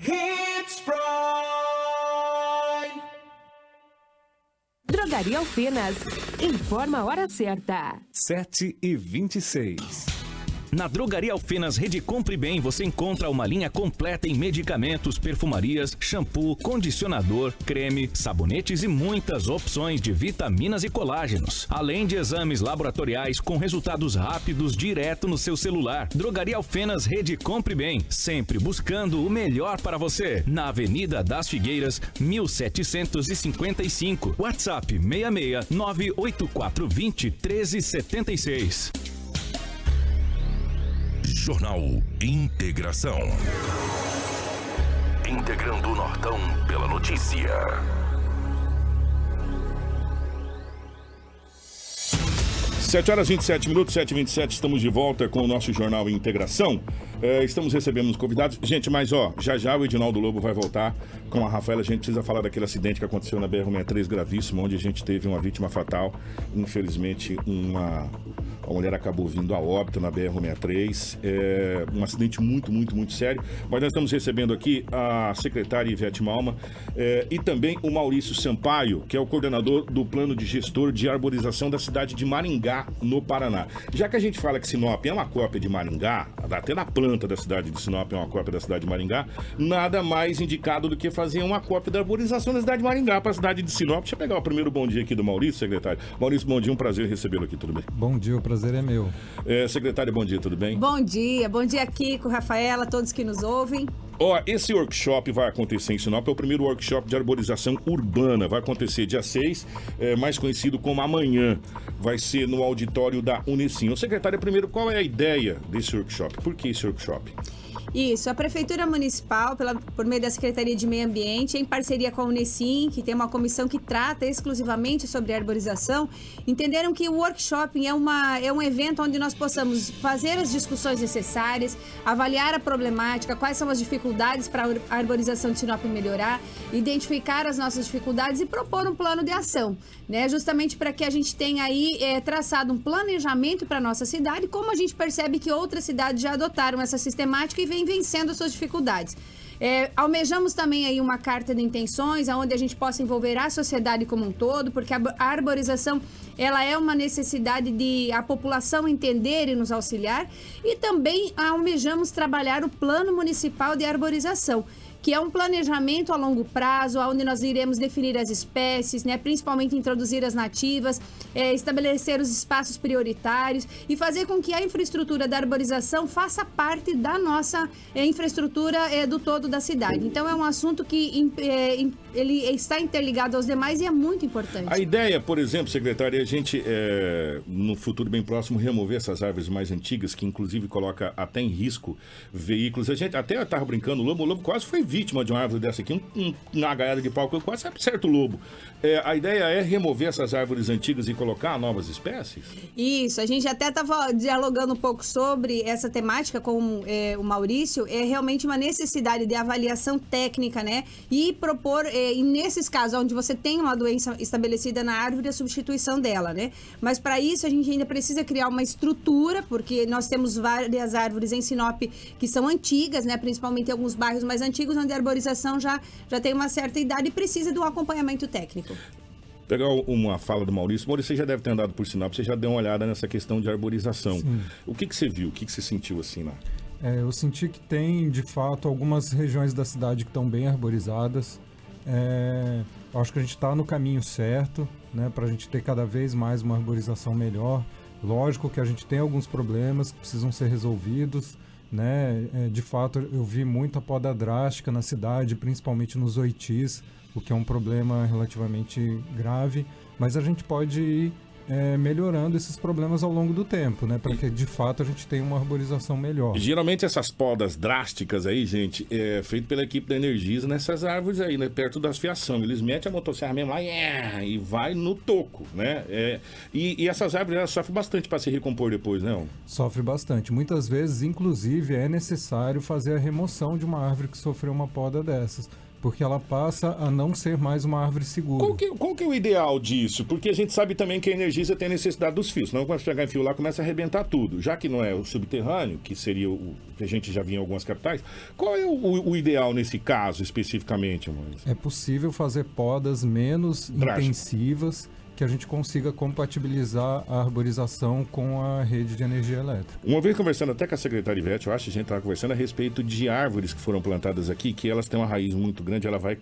Hits Prime. Drogaria Alfenas. Informa a hora certa. 7 e 26. Na Drogaria Alfenas Rede Compre Bem você encontra uma linha completa em medicamentos, perfumarias, shampoo, condicionador, creme, sabonetes e muitas opções de vitaminas e colágenos. Além de exames laboratoriais com resultados rápidos direto no seu celular. Drogaria Alfenas Rede Compre Bem, sempre buscando o melhor para você. Na Avenida das Figueiras, 1755. WhatsApp 66 98420 1376. Jornal Integração. Integrando o Nortão pela notícia. Sete horas 27 minutos, 7 e 27 estamos de volta com o nosso Jornal Integração. É, estamos recebendo os convidados. Gente, mas ó, já já o Edinaldo Lobo vai voltar com a Rafaela. A gente precisa falar daquele acidente que aconteceu na BR-63 gravíssimo, onde a gente teve uma vítima fatal. Infelizmente, uma, uma mulher acabou vindo a óbito na BR-63. É um acidente muito, muito, muito sério. Mas nós estamos recebendo aqui a secretária Ivete Malma é, e também o Maurício Sampaio, que é o coordenador do plano de gestor de arborização da cidade de Maringá, no Paraná. Já que a gente fala que Sinop é uma cópia de Maringá, até na planta da cidade de Sinop é uma cópia da cidade de Maringá, nada mais indicado do que fazer uma cópia da arborização da cidade de Maringá para a cidade de Sinop. Deixa eu pegar o primeiro bom dia aqui do Maurício, secretário. Maurício, bom dia, um prazer recebê-lo aqui, tudo bem? Bom dia, o prazer é meu. É, secretário, bom dia, tudo bem? Bom dia, bom dia Kiko, Rafaela, todos que nos ouvem. Ó, esse workshop vai acontecer em Sinop, é o primeiro workshop de arborização urbana. Vai acontecer dia 6, é, mais conhecido como amanhã. Vai ser no auditório da Unicim. Ô, secretário, primeiro, qual é a ideia desse workshop? Por que esse workshop? Isso, a Prefeitura Municipal, pela, por meio da Secretaria de Meio Ambiente, em parceria com a Unicim, que tem uma comissão que trata exclusivamente sobre arborização, entenderam que o workshop é, uma, é um evento onde nós possamos fazer as discussões necessárias, avaliar a problemática, quais são as dificuldades para a arborização de Sinop melhorar, identificar as nossas dificuldades e propor um plano de ação, né? Justamente para que a gente tenha aí é, traçado um planejamento para nossa cidade, como a gente percebe que outras cidades já adotaram essa sistemática e vem vencendo as suas dificuldades. É, almejamos também aí uma carta de intenções, onde a gente possa envolver a sociedade como um todo, porque a arborização ela é uma necessidade de a população entender e nos auxiliar, e também almejamos trabalhar o plano municipal de arborização que é um planejamento a longo prazo, onde nós iremos definir as espécies, né, principalmente introduzir as nativas, é, estabelecer os espaços prioritários e fazer com que a infraestrutura da arborização faça parte da nossa é, infraestrutura é, do todo da cidade. Então é um assunto que é, ele está interligado aos demais e é muito importante. A ideia, por exemplo, secretária, é a gente, é, no futuro bem próximo, remover essas árvores mais antigas, que inclusive coloca até em risco veículos. A gente até estava brincando, o Lobo, o Lobo quase foi vítima de uma árvore dessa aqui, um, um, uma gaiada de pau quase certo Lobo. É, a ideia é remover essas árvores antigas e colocar novas espécies? Isso, a gente até estava dialogando um pouco sobre essa temática com é, o Maurício, é realmente uma necessidade de avaliação técnica, né? E propor, é, e nesses casos onde você tem uma doença estabelecida na árvore, a substituição dela, né? Mas para isso a gente ainda precisa criar uma estrutura, porque nós temos várias árvores em Sinop que são antigas, né? Principalmente em alguns bairros mais antigos, onde a arborização já, já tem uma certa idade e precisa de um acompanhamento técnico. Pegar uma fala do Maurício. Maurício, você já deve ter andado por Sinop, você já deu uma olhada nessa questão de arborização. Sim. O que, que você viu? O que, que você sentiu assim lá? É, eu senti que tem, de fato, algumas regiões da cidade que estão bem arborizadas. É, acho que a gente está no caminho certo, né, para a gente ter cada vez mais uma arborização melhor. Lógico que a gente tem alguns problemas que precisam ser resolvidos, né? É, de fato, eu vi muita poda drástica na cidade, principalmente nos oitis, o que é um problema relativamente grave. Mas a gente pode ir é, melhorando esses problemas ao longo do tempo, né? Para que de fato a gente tenha uma arborização melhor. Geralmente essas podas drásticas aí, gente, é feito pela equipe da Energisa nessas árvores aí, né? Perto das fiação. Eles metem a motosserra mesmo lá yeah, e vai no toco, né? É, e, e essas árvores elas sofrem bastante para se recompor depois, né? Sofre bastante. Muitas vezes, inclusive, é necessário fazer a remoção de uma árvore que sofreu uma poda dessas porque ela passa a não ser mais uma árvore segura. Qual que, qual que é o ideal disso? Porque a gente sabe também que a Energisa tem necessidade dos fios, senão quando chegar em fio lá começa a arrebentar tudo. Já que não é o subterrâneo, que seria o que a gente já via em algumas capitais, qual é o, o ideal nesse caso especificamente, Maurício? É possível fazer podas menos intensivas que a gente consiga compatibilizar a arborização com a rede de energia elétrica. Uma vez conversando até com a secretária Ivete, eu acho que a gente estava conversando a respeito de árvores que foram plantadas aqui, que elas têm uma raiz muito grande, ela vai.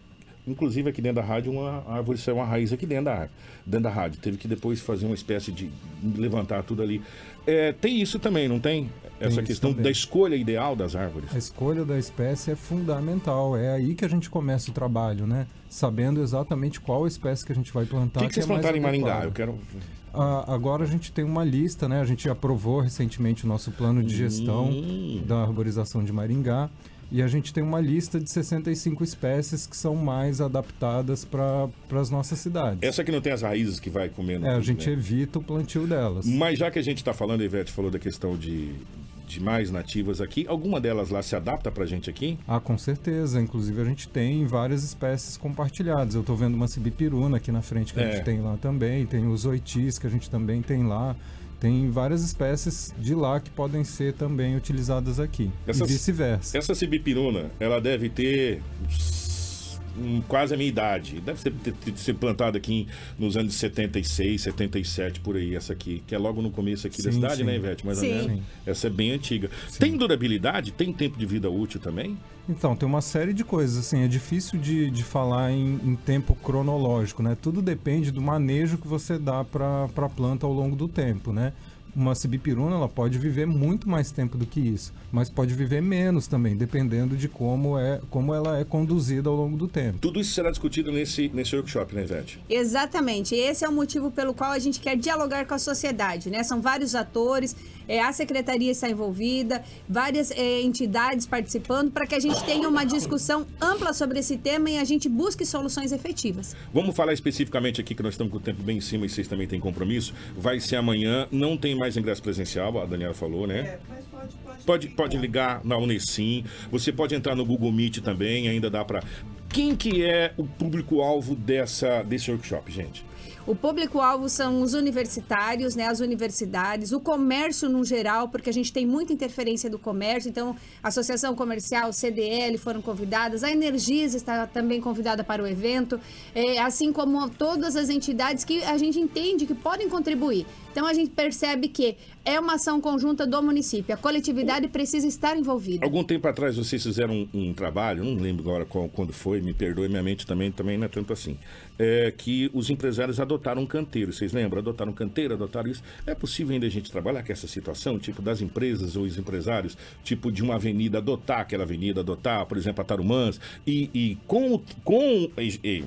Inclusive aqui dentro da rádio, uma árvore saiu uma raiz aqui dentro da, dentro da rádio. Teve que depois fazer uma espécie de levantar tudo ali. É, tem isso também, não tem? Essa isso questão da escolha ideal das árvores. A escolha da espécie é fundamental. É aí que a gente começa o trabalho, né? Sabendo exatamente qual espécie que a gente vai plantar. O que, que vocês é plantaram em Maringá? Eu quero. Ah, agora a gente tem uma lista, né? A gente aprovou recentemente o nosso plano de gestão Hum. da arborização de Maringá. E a gente tem uma lista de 65 espécies que são mais adaptadas para as nossas cidades. Essa que não tem as raízes que vai comendo. É, a gente né? evita o plantio delas. Mas já que a gente está falando, a Ivete falou da questão de, de mais nativas aqui, alguma delas lá se adapta pra gente aqui? Ah, com certeza. Inclusive a gente tem várias espécies compartilhadas. Eu estou vendo uma cibipiruna aqui na frente que a É. gente tem lá também. Tem os oitis que a gente também tem lá. Tem várias espécies de lá que podem ser também utilizadas aqui. Essas- E vice-versa. Essa cibipiruna, ela deve ter quase a minha idade. Deve ser, ter, ter- ser plantada aqui em- nos anos 76, 77, por aí, essa aqui. Que é logo no começo aqui da Sim, cidade, sim. né, Ivete? Mais Sim. ou menos. Sim. Essa é bem antiga. Tem durabilidade? Tem tempo de vida útil também? Então, tem uma série de coisas, assim, é difícil de, de falar em, em tempo cronológico, né? Tudo depende do manejo que você dá para a planta ao longo do tempo, né? Uma cibipiruna, ela pode viver muito mais tempo do que isso, mas pode viver menos também, dependendo de como, é, como ela é conduzida ao longo do tempo. Tudo isso será discutido nesse, nesse workshop, né, Ivete? Exatamente. Esse é o motivo pelo qual a gente quer dialogar com a sociedade, né? São vários atores, é, a secretaria está envolvida, várias é, entidades participando para que a gente tenha uma discussão ampla sobre esse tema e a gente busque soluções efetivas. Vamos falar especificamente aqui, que nós estamos com o tempo bem em cima e vocês também têm compromisso. Vai ser amanhã, não tem mais ingresso presencial, a Daniela falou, né? Pode, pode ligar na Unesim, você pode entrar no Google Meet também, ainda dá para. Quem que é o público-alvo dessa, desse workshop, gente? O público-alvo são os universitários, né, as universidades, o comércio no geral, porque a gente tem muita interferência do comércio, então a Associação Comercial, CDL foram convidadas, a Energisa está também convidada para o evento, é, assim como todas as entidades que a gente entende que podem contribuir. Então a gente percebe que é uma ação conjunta do município, a coletividade precisa estar envolvida. Algum tempo atrás vocês fizeram um, um trabalho, não lembro agora qual, quando foi, me perdoe, minha mente também, também não é tanto assim. É que os empresários adotaram um canteiro, vocês lembram? Adotaram um canteiro, adotaram isso. É possível ainda a gente trabalhar com essa situação, tipo das empresas ou os empresários, tipo de uma avenida, adotar aquela avenida, adotar, por exemplo, a Tarumãs, e, e com, com e- e-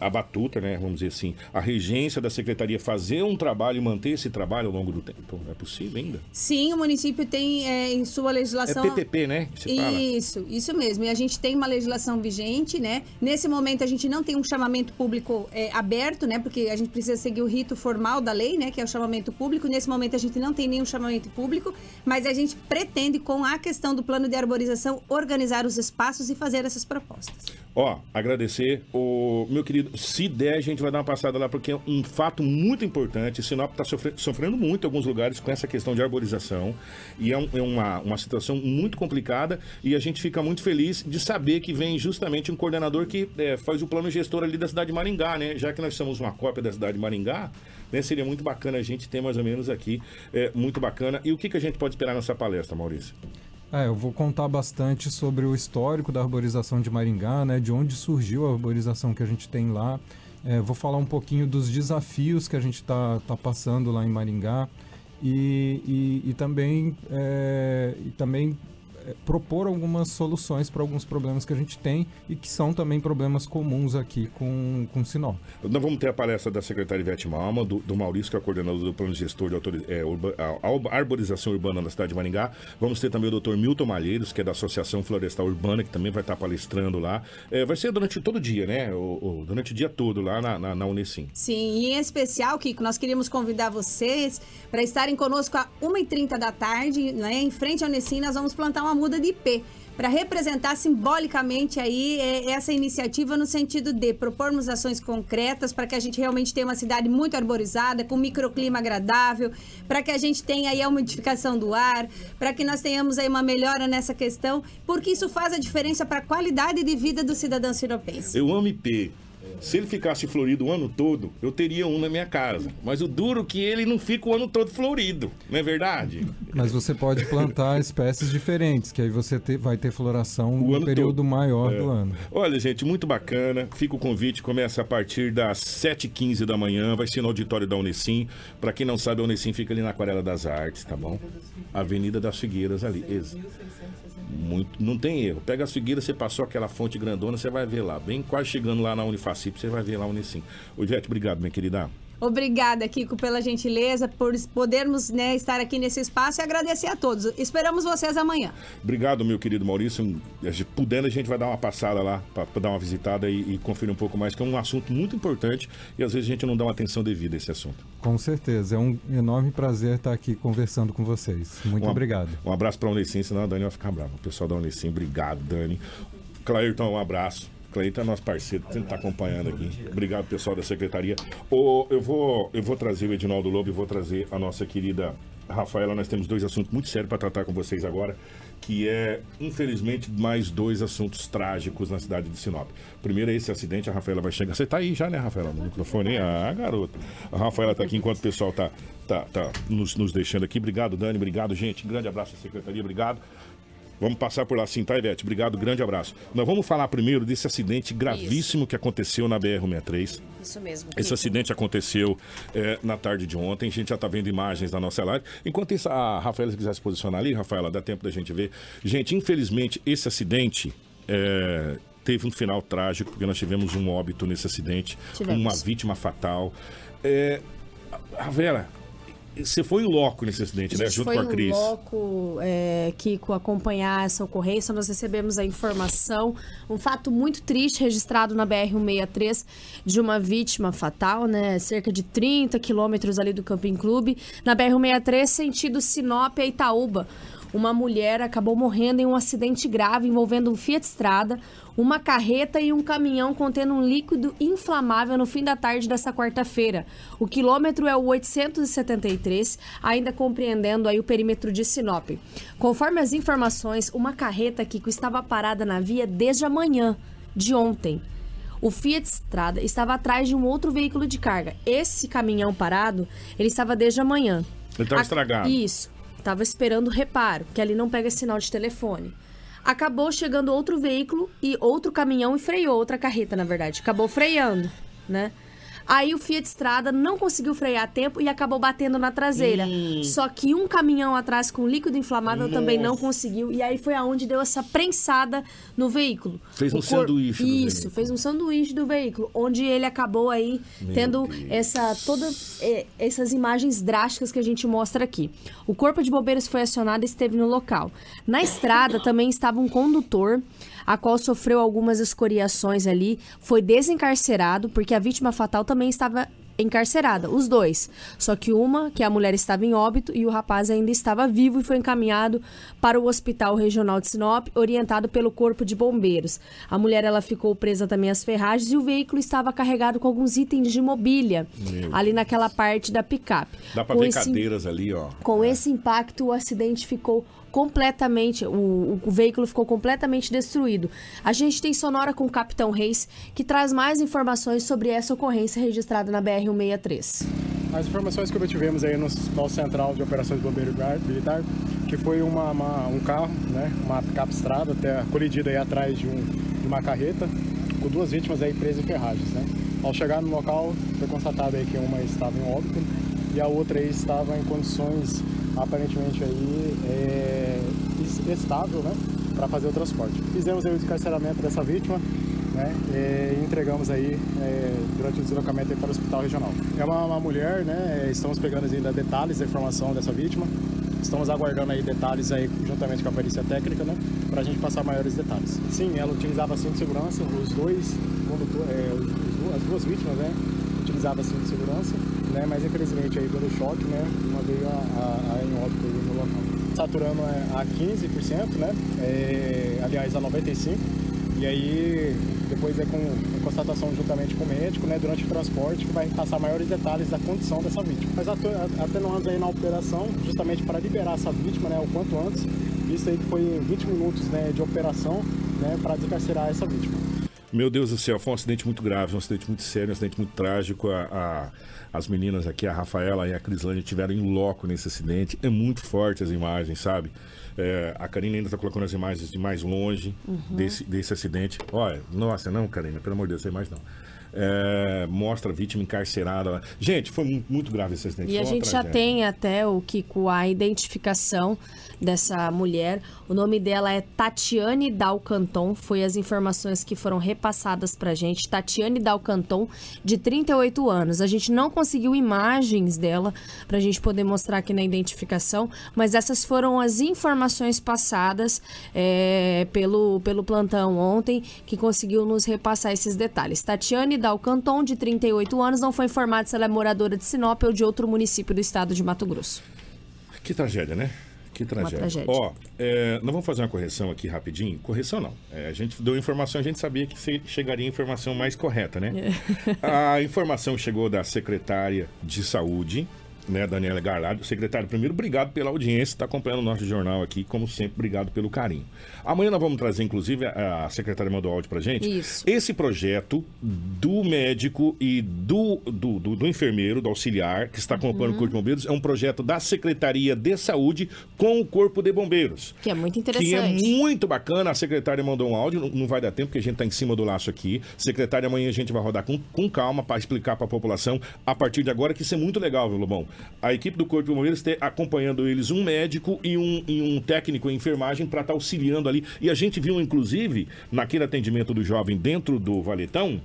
a batuta, né, vamos dizer assim, a regência da secretaria fazer um trabalho e manter esse trabalho ao longo do tempo. É possível ainda? Sim, o município tem é, em sua É legislação. PPP, né? se fala. Isso, isso mesmo. E a gente tem uma legislação vigente, né? Nesse momento a gente não tem um chamamento público é, aberto, né? Porque a gente precisa seguir o rito formal da lei, né? Que é o chamamento público. Nesse momento a gente não tem nenhum chamamento público, mas a gente pretende, com a questão do plano de arborização, organizar os espaços e fazer essas propostas. Ó, agradecer o meu querido se der, a gente vai dar uma passada lá, porque é um fato muito importante. Sinop está sofrendo, sofrendo muito em alguns lugares com essa questão de arborização. E é, um- é uma, uma situação muito complicada. E a gente fica muito feliz de saber que vem justamente um coordenador que é, faz o plano gestor ali da cidade de Maringá, né? Já que nós somos uma cópia da cidade de Maringá, né? Seria muito bacana a gente ter mais ou menos aqui. É, muito bacana. E o que, que a gente pode esperar nessa palestra, Maurício? É, eu vou contar bastante sobre o histórico da arborização de Maringá, né, de onde surgiu a arborização que a gente tem lá. É, vou falar um pouquinho dos desafios que a gente está tá passando lá em Maringá e, e, e também, é, e também propor algumas soluções para alguns problemas que a gente tem e que são também problemas comuns aqui com, com Sinop. Nós vamos ter a palestra da secretária Ivete Malma, do, do Maurício, que é coordenador do plano gestor de autori- é, urba- a- a arborização urbana na cidade de Maringá. Vamos ter também o Dr. Milton Malheiros, que é da Associação Florestal Urbana, que também vai estar palestrando lá. É, vai ser durante todo o dia, né? O, o- durante o dia todo lá na, na, na Unicim. Sim, e em especial, Kiko, nós queríamos convidar vocês para estarem conosco às 1h30 da tarde, né, em frente ao Unicim, nós vamos plantar uma muda de IP. Para representar simbolicamente aí é, essa iniciativa no sentido de propormos ações concretas para que a gente realmente tenha uma cidade muito arborizada, com microclima agradável, para que a gente tenha aí a umidificação do ar, para que nós tenhamos aí uma melhora nessa questão, porque isso faz a diferença para a qualidade de vida do cidadão sinopense. Eu amo IP. Se ele ficasse florido o ano todo, eu teria um na minha casa. Mas o duro é que ele não fica o ano todo florido, não é verdade? Mas você pode plantar espécies diferentes, que aí você te- vai ter floração no período maior É. do ano. Olha, gente, muito bacana. Fica o convite, começa a partir das 7h15 da manhã, vai ser no auditório da Unicim. Pra quem não sabe, a Unicim fica ali na Aquarela das Artes, tá bom? Avenida das Figueiras ali. Ex- Muito, não tem erro. Pega as figueiras, você passou aquela fonte grandona, você vai ver lá. Bem quase chegando lá na Unifacip, você vai ver lá a Unicim. Obrigado, minha querida. Obrigada, Kiko, pela gentileza, por podermos né, estar aqui nesse espaço e agradecer a todos. Esperamos vocês amanhã. Obrigado, meu querido Maurício. Podendo, a gente vai dar uma passada lá para dar uma visitada e, e conferir um pouco mais, que é um assunto muito importante e às vezes a gente não dá uma atenção devida a esse assunto. Com certeza. É um enorme prazer estar aqui conversando com vocês. Muito Um obrigado. Um abraço para a Unicim, senão a Dani vai ficar brava. O pessoal da Unicim, obrigado, Dani. Clairton, um abraço. Cleiton é nosso parceiro, sempre está acompanhando aqui. Obrigado, pessoal da secretaria. Eu, vou, eu vou trazer o Edinaldo Lobo e vou trazer a nossa querida Rafaela. Nós temos dois assuntos muito sérios para tratar com vocês agora, que é, infelizmente, mais dois assuntos trágicos na cidade de Sinop. Primeiro é esse acidente, a Rafaela vai chegar. Você tá aí já, né, Rafaela, no microfone? Ah, garoto. A Rafaela tá aqui enquanto o pessoal tá, tá, tá nos, nos deixando aqui. Obrigado, Dani. Obrigado, gente. Grande abraço à secretaria. Obrigado. Vamos passar por lá sim, tá, Ivete? Obrigado, grande abraço. Nós vamos falar primeiro desse acidente gravíssimo que aconteceu na BR-163. Isso mesmo. Esse Kiko. acidente aconteceu é, na tarde de ontem. A gente já está vendo imagens na nossa live. Enquanto isso, a Rafaela, se quiser se posicionar ali, Rafaela, dá tempo da gente ver. Gente, infelizmente, esse acidente é, teve um final trágico, porque nós tivemos um óbito nesse acidente, Tivemos. uma vítima fatal. É, Rafaela, você foi em loco nesse acidente, né? Junto foi com a em Cris. loco, é, Kiko, acompanhar essa ocorrência. Nós recebemos a informação, um fato muito triste registrado na BR-163 de uma vítima fatal, né? Cerca de 30 quilômetros ali do Camping Clube. Na BR-163, sentido Sinop a Itaúba. Uma mulher acabou morrendo em um acidente grave envolvendo um Fiat Strada, uma carreta e um caminhão contendo um líquido inflamável no fim da tarde dessa quarta-feira. O quilômetro é o 873, ainda compreendendo aí o perímetro de Sinop. Conforme as informações, uma carreta Kiko estava parada na via desde a manhã de ontem. O Fiat Strada estava atrás de um outro veículo de carga. Esse caminhão parado, ele estava desde a manhã. Ele estava estragado. Isso. Estava esperando reparo, que ali não pega sinal de telefone. Acabou chegando outro veículo e outro caminhão e freou, outra carreta, na verdade. Acabou freando, né? Aí o Fiat Strada não conseguiu frear a tempo e acabou batendo na traseira. Só que um caminhão atrás com líquido inflamável também não conseguiu. E aí foi aonde deu essa prensada no veículo. Fez um O cor- sanduíche do Isso, veículo. fez um sanduíche do veículo, onde ele acabou aí Meu tendo Deus. essa toda é, essas imagens drásticas que a gente mostra aqui. O corpo de bombeiros foi acionado e esteve no local. Na estrada também estava um condutor, a qual sofreu algumas escoriações ali, foi desencarcerado porque a vítima fatal também estava encarcerada, os dois. Só que uma, que a mulher estava em óbito e o rapaz ainda estava vivo e foi encaminhado para o Hospital Regional de Sinop, orientado pelo Corpo de Bombeiros. A mulher ela ficou presa também às ferragens e o veículo estava carregado com alguns itens de mobília Meu ali naquela parte da picape. Dá Com ver esse- cadeiras ali, ó. com esse impacto, o acidente ficou completamente, o, o veículo ficou completamente destruído. A gente tem sonora com o Capitão Reis, que traz mais informações sobre essa ocorrência registrada na BR-163. As informações que obtivemos aí no Hospital Central de Operações de Bombeiro Militar, que foi uma, uma- um carro, né, uma picape estrada, até colidida aí atrás de, um- de uma carreta, com duas vítimas aí presas em ferragens, né. Ao chegar no local, foi constatado aí que uma estava em óbito e a outra aí estava em condições aparentemente aí é, es- estável, né, para fazer o transporte. Fizemos aí o descarceramento dessa vítima, né, entregamos aí é, durante o deslocamento aí para o hospital regional. É uma, uma mulher, né, estamos pegando ainda detalhes da informação dessa vítima, estamos aguardando aí detalhes aí juntamente com a perícia técnica, né, para a gente passar maiores detalhes. Sim, ela utilizava cinto de segurança, os dois é, as duas vítimas, né, utilizavam cinto de segurança, né, mas infelizmente aí pelo choque, né, uma veio a, a, a em óbito no local. Saturando é a 15%, né, é, aliás a 95%, e aí, depois é com, com constatação juntamente com o médico, né, durante o transporte, que vai passar maiores detalhes da condição dessa vítima. Mas atenuamos aí na operação, justamente para liberar essa vítima, né, o quanto antes, visto aí que foi 20 minutos, né, de operação, né, para descarcerar essa vítima. Meu Deus do céu, foi um acidente muito grave, um acidente muito sério, um acidente muito trágico. A, a- as meninas aqui, a Rafaela e a Crislane, tiveram em loco nesse acidente. É muito forte as imagens, sabe? É, a Karina ainda está colocando as imagens de mais longe Uhum. desse, desse acidente. Olha, nossa, não, Karina, pelo amor de Deus, essa imagem não. É, mostra a vítima encarcerada. Gente, foi mu- muito grave esse acidente. E a foi uma gente já tragédia. tem até o Kiko a identificação dessa mulher. O nome dela é Tatiane Dalcanton. Foi as informações que foram repassadas pra gente. Tatiane Dalcanton, de 38 anos. A gente não conseguiu imagens dela pra gente poder mostrar aqui na identificação, mas essas foram as informações passadas é, pelo, pelo plantão ontem que conseguiu nos repassar esses detalhes. Tatiane Dalcanton, de 38 anos, não foi informado se ela é moradora de Sinop ou de outro município do estado de Mato Grosso. Que tragédia, né? Que tragédia. Ó, é, nós vamos fazer uma correção aqui rapidinho. Correção não. É, a gente deu informação, a gente sabia que chegaria a informação mais correta, né? [LAUGHS] a informação chegou da secretária de saúde, né, Daniela Garlado. Secretário, primeiro, obrigado pela audiência, está acompanhando o nosso jornal aqui, como sempre, obrigado pelo carinho. Amanhã nós vamos trazer, inclusive, a a secretária mandou áudio pra gente. Isso. Esse projeto do médico e do, do, do- do enfermeiro, do auxiliar, que está acompanhando Uhum. o Corpo de Bombeiros, é um projeto da Secretaria de Saúde com o Corpo de Bombeiros. Que é muito Que é interessante. muito bacana. A secretária mandou um áudio, não, não vai dar tempo, porque a gente está em cima do laço aqui. Secretária, amanhã a gente vai rodar com, com calma para explicar para a população a partir de agora, que isso é muito legal, viu, Lobão? A equipe do Corpo de Bombeiros tem acompanhando eles um médico e um, e um técnico em enfermagem para estar auxiliando ali. E a gente viu, inclusive, naquele atendimento do jovem dentro do valetão.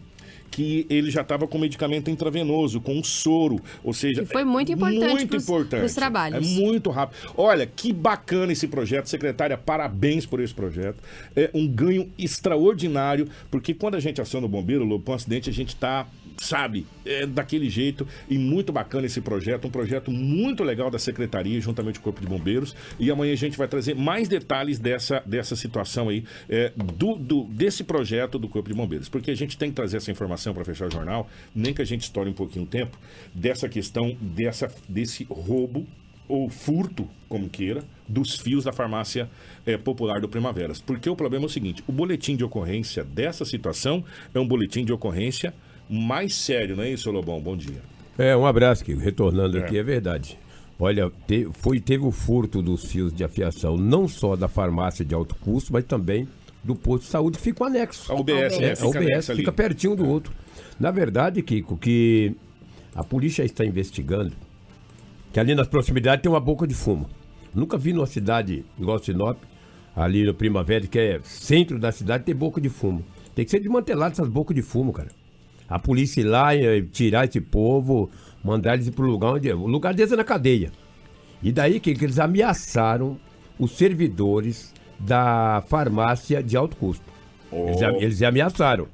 Que ele já estava com medicamento intravenoso, com um soro, ou seja, foi muito é importante muito pros- importante. pros trabalhos. É muito rápido. Olha, que bacana esse projeto. Secretária, parabéns por esse projeto. É um ganho extraordinário, porque quando a gente aciona o bombeiro, Lobo, com um acidente, a gente tá, sabe, é daquele jeito. E muito bacana esse projeto. Um projeto muito legal da Secretaria, juntamente com o Corpo de Bombeiros. E amanhã a gente vai trazer mais detalhes dessa, dessa situação aí, é, do, do- desse projeto do Corpo de Bombeiros. Porque a gente tem que trazer essa informação para fechar o jornal, nem que a gente estoure um pouquinho o tempo, dessa questão dessa, desse roubo ou furto, como queira, dos fios da farmácia eh, popular do Primaveras. Porque o problema é o seguinte: o boletim de ocorrência dessa situação é um boletim de ocorrência mais sério, não é isso, Lobão? Bom dia. É, um abraço, Kiko. Retornando É. aqui, é verdade. Olha, te- foi, teve o furto dos fios de afiação, não só da farmácia de alto custo, mas também do posto de saúde fica o anexo. A UBS, né? É, Fica a UBS, ali. fica pertinho do outro. Na verdade, Kiko, que a polícia está investigando que ali nas proximidades tem uma boca de fumo. Nunca vi numa cidade igual Sinop, ali no Primavera, que é centro da cidade, ter boca de fumo. Tem que ser desmantelado essas bocas de fumo, cara. A polícia ir lá e tirar esse povo, mandar eles para o lugar onde. O lugar deles é na cadeia. E daí que, que eles ameaçaram os servidores da farmácia de alto custo. Eles, Oh. eles ameaçaram,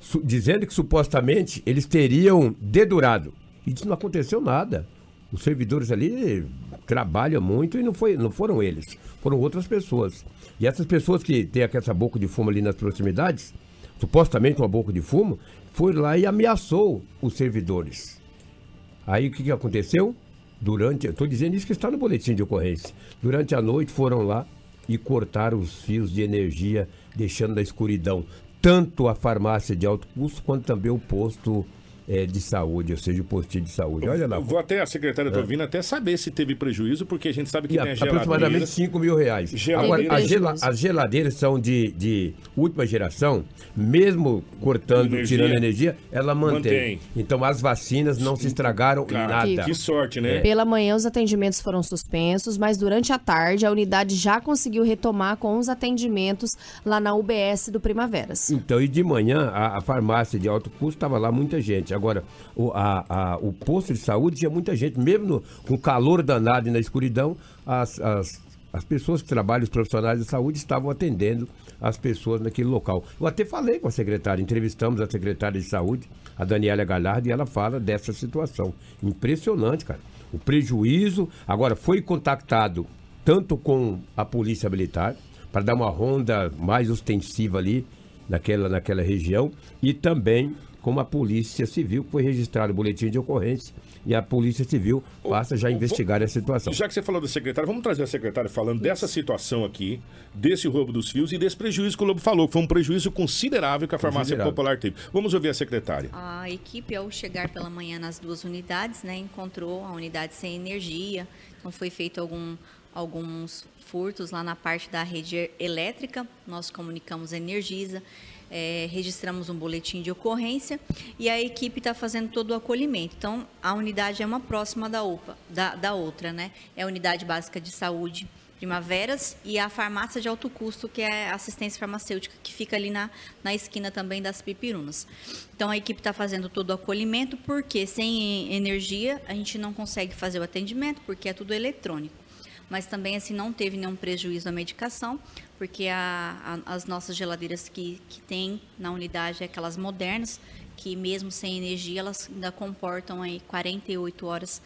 su- dizendo que supostamente eles teriam dedurado. E disse, não aconteceu nada. Os servidores ali trabalham muito e não, foi, não foram eles, foram outras pessoas. E essas pessoas que têm essa boca de fumo ali nas proximidades, supostamente uma boca de fumo, foi lá e ameaçou os servidores. Aí o que, que aconteceu? Durante, estou dizendo isso que está no boletim de ocorrência. Durante a noite foram lá e cortaram os fios de energia, deixando na escuridão tanto a farmácia de alto custo quanto também o posto é, de saúde, ou seja, o postinho de saúde. Olha lá. Eu vou até, a secretária está vindo até saber se teve prejuízo, porque a gente sabe que E tem a- a aproximadamente geladeira. 5 mil reais. Geladeira. Agora, as, gela- as geladeiras são de, de última geração, mesmo cortando, Energia. tirando energia, ela mantém. Mantém. Então as vacinas não se estragaram em nada. Que sorte, né? Pela manhã, os atendimentos foram suspensos, mas durante a tarde, a unidade já conseguiu retomar com os atendimentos lá na UBS do Primaveras. Então, e de manhã, a, a farmácia de alto custo estava lá muita gente. Agora, o, a- a- o posto de saúde tinha muita gente, mesmo no- com calor danado e na escuridão, as, as, as pessoas que trabalham, os profissionais de saúde, estavam atendendo as pessoas naquele local. Eu até falei com a secretária, entrevistamos a secretária de saúde, a Daniela Galhardo, e ela fala dessa situação. Impressionante, cara. O prejuízo. Agora, foi contactado tanto com a Polícia Militar, para dar uma ronda mais ostensiva ali naquela, naquela região, e também com a Polícia Civil, que foi registrado o boletim de ocorrência, e a Polícia Civil passa já a investigar a situação. Já que você falou da secretária, vamos trazer a secretária falando dessa situação aqui, desse roubo dos fios e desse prejuízo que o Lobo falou, que foi um prejuízo considerável que a farmácia popular teve. Vamos ouvir a secretária. A equipe, ao chegar pela manhã nas duas unidades, né, encontrou a unidade sem energia. Então, foi feito algum, alguns furtos lá na parte da rede elétrica. Nós comunicamos a Energisa, eh, registramos um boletim de ocorrência e a equipe está fazendo todo o acolhimento. Então, a unidade é uma próxima da, UPA, da, da outra, né? É a Unidade Básica de Saúde Primaveras e a farmácia de alto custo, que é a assistência farmacêutica, que fica ali na, na esquina também das Pipirunas. Então a equipe está fazendo todo o acolhimento, porque sem energia a gente não consegue fazer o atendimento, porque é tudo eletrônico. Mas também assim não teve nenhum prejuízo à medicação, porque a- a- as nossas geladeiras que, que tem na unidade é aquelas modernas, que mesmo sem energia elas ainda comportam aí 48 horas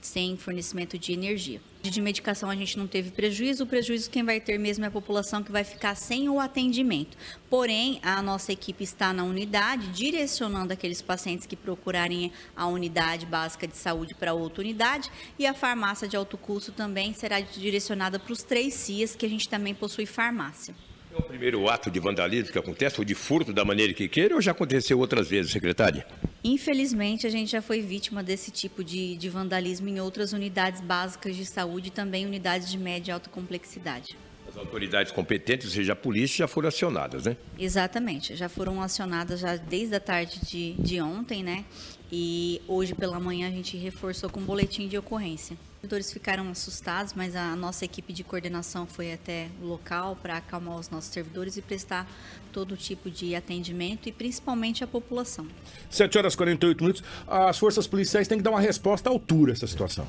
sem fornecimento de energia. De medicação a gente não teve prejuízo, o prejuízo quem vai ter mesmo é a população que vai ficar sem o atendimento. Porém, a nossa equipe está na unidade, direcionando aqueles pacientes que procurarem a unidade básica de saúde para outra unidade, e a farmácia de alto custo também será direcionada para os três CIAs, que a gente também possui farmácia. É o primeiro ato de vandalismo que acontece, ou de furto da maneira que queira, ou já aconteceu outras vezes, secretária? Infelizmente, a gente já foi vítima desse tipo de, de vandalismo em outras unidades básicas de saúde e também unidades de média e alta complexidade. As autoridades competentes, ou seja, a polícia, já foram acionadas, né? Exatamente, já foram acionadas já desde a tarde de, de ontem, né? E hoje pela manhã a gente reforçou com um boletim de ocorrência. Os servidores ficaram assustados, mas a nossa equipe de coordenação foi até o local para acalmar os nossos servidores e prestar todo tipo de atendimento e principalmente a população. 7 horas e 48 minutos. As forças policiais têm que dar uma resposta à altura essa situação.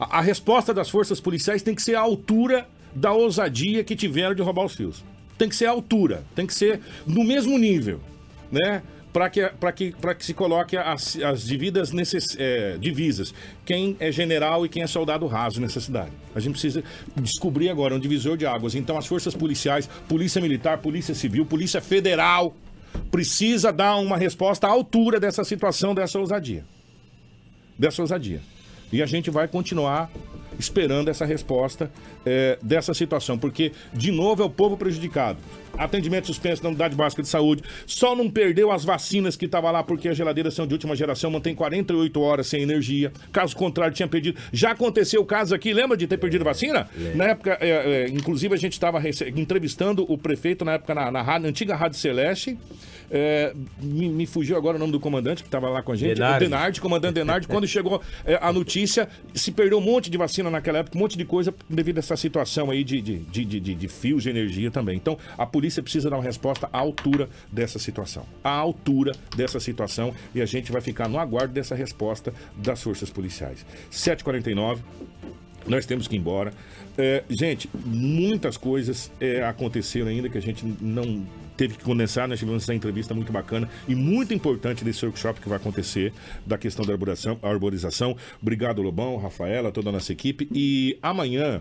A, a resposta das forças policiais tem que ser à altura da ousadia que tiveram de roubar os fios. Tem que ser à altura, tem que ser no mesmo nível, né? Para que, que, que se coloque as, as devidas necess, é, divisas. Quem é general e quem é soldado raso nessa cidade. A gente precisa descobrir agora um divisor de águas. Então, as forças policiais, Polícia Militar, Polícia Civil, Polícia Federal, precisa dar uma resposta à altura dessa situação, dessa ousadia. Dessa ousadia. E a gente vai continuar esperando essa resposta é, dessa situação, porque, de novo, é o povo prejudicado. Atendimento suspenso na unidade básica de saúde. Só não perdeu as vacinas que estavam lá porque as geladeiras são de última geração, mantém 48 horas sem energia. Caso contrário, tinha perdido. Já aconteceu o caso aqui, lembra de ter perdido vacina? Na época, é, é, inclusive, a gente estava entrevistando o prefeito na época na, na rádio- na antiga Rádio Celeste. É, me, me fugiu agora o nome do comandante que estava lá com a gente. Denardi. O Denardi, comandante Denardi. quando [LAUGHS] chegou é, a notícia, se perdeu um monte de vacina naquela época, um monte de coisa devido a essa situação aí de, de, de, de, de- de fios de energia também. Então, a polícia precisa dar uma resposta à altura dessa situação. À altura dessa situação. E a gente vai ficar no aguardo dessa resposta das forças policiais. 7h49. Nós temos que ir embora. É, gente, muitas coisas é, aconteceram ainda que a gente não teve que condensar. Nós tivemos essa entrevista muito bacana e muito importante desse workshop que vai acontecer da questão da arborização. Obrigado, Lobão, Rafaela, toda a nossa equipe. E amanhã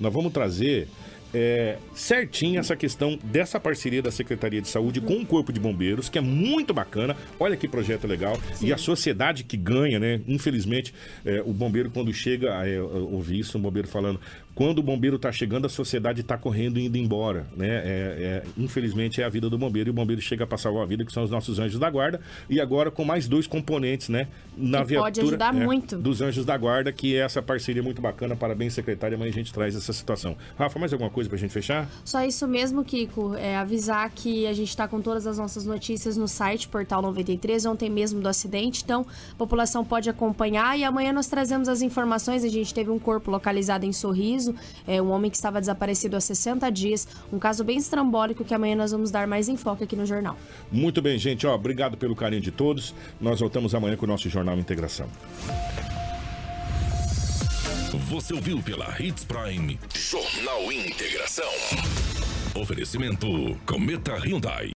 nós vamos trazer é, certinho essa questão dessa parceria da Secretaria de Saúde com o Corpo de Bombeiros, que é muito bacana. Olha que projeto legal. Sim. E a sociedade que ganha, né? Infelizmente, é, o bombeiro, quando chega, é, eu ouvi isso, um bombeiro falando, quando o bombeiro está chegando, a sociedade está correndo e indo embora, né? É, é, infelizmente é a vida do bombeiro e o bombeiro chega para salvar a vida, que são os nossos anjos da guarda. E agora com mais dois componentes, né? Na que viatura, pode ajudar é, muito. Dos anjos da guarda, que é essa parceria muito bacana. Parabéns, secretária. Amanhã a gente traz essa situação. Rafa, mais alguma coisa para a gente fechar? Só isso mesmo, Kiko. É avisar que a gente está com todas as nossas notícias no site Portal 93, ontem mesmo do acidente. Então, a população pode acompanhar e amanhã nós trazemos as informações. A gente teve um corpo localizado em Sorriso é, um homem que estava desaparecido há 60 dias. Um caso bem estrambólico que amanhã nós vamos dar mais enfoque aqui no jornal. Muito bem, gente. Ó, obrigado pelo carinho de todos. Nós voltamos amanhã com o nosso Jornal Integração. Você ouviu pela Hits Prime Jornal Integração. Oferecimento Cometa Hyundai.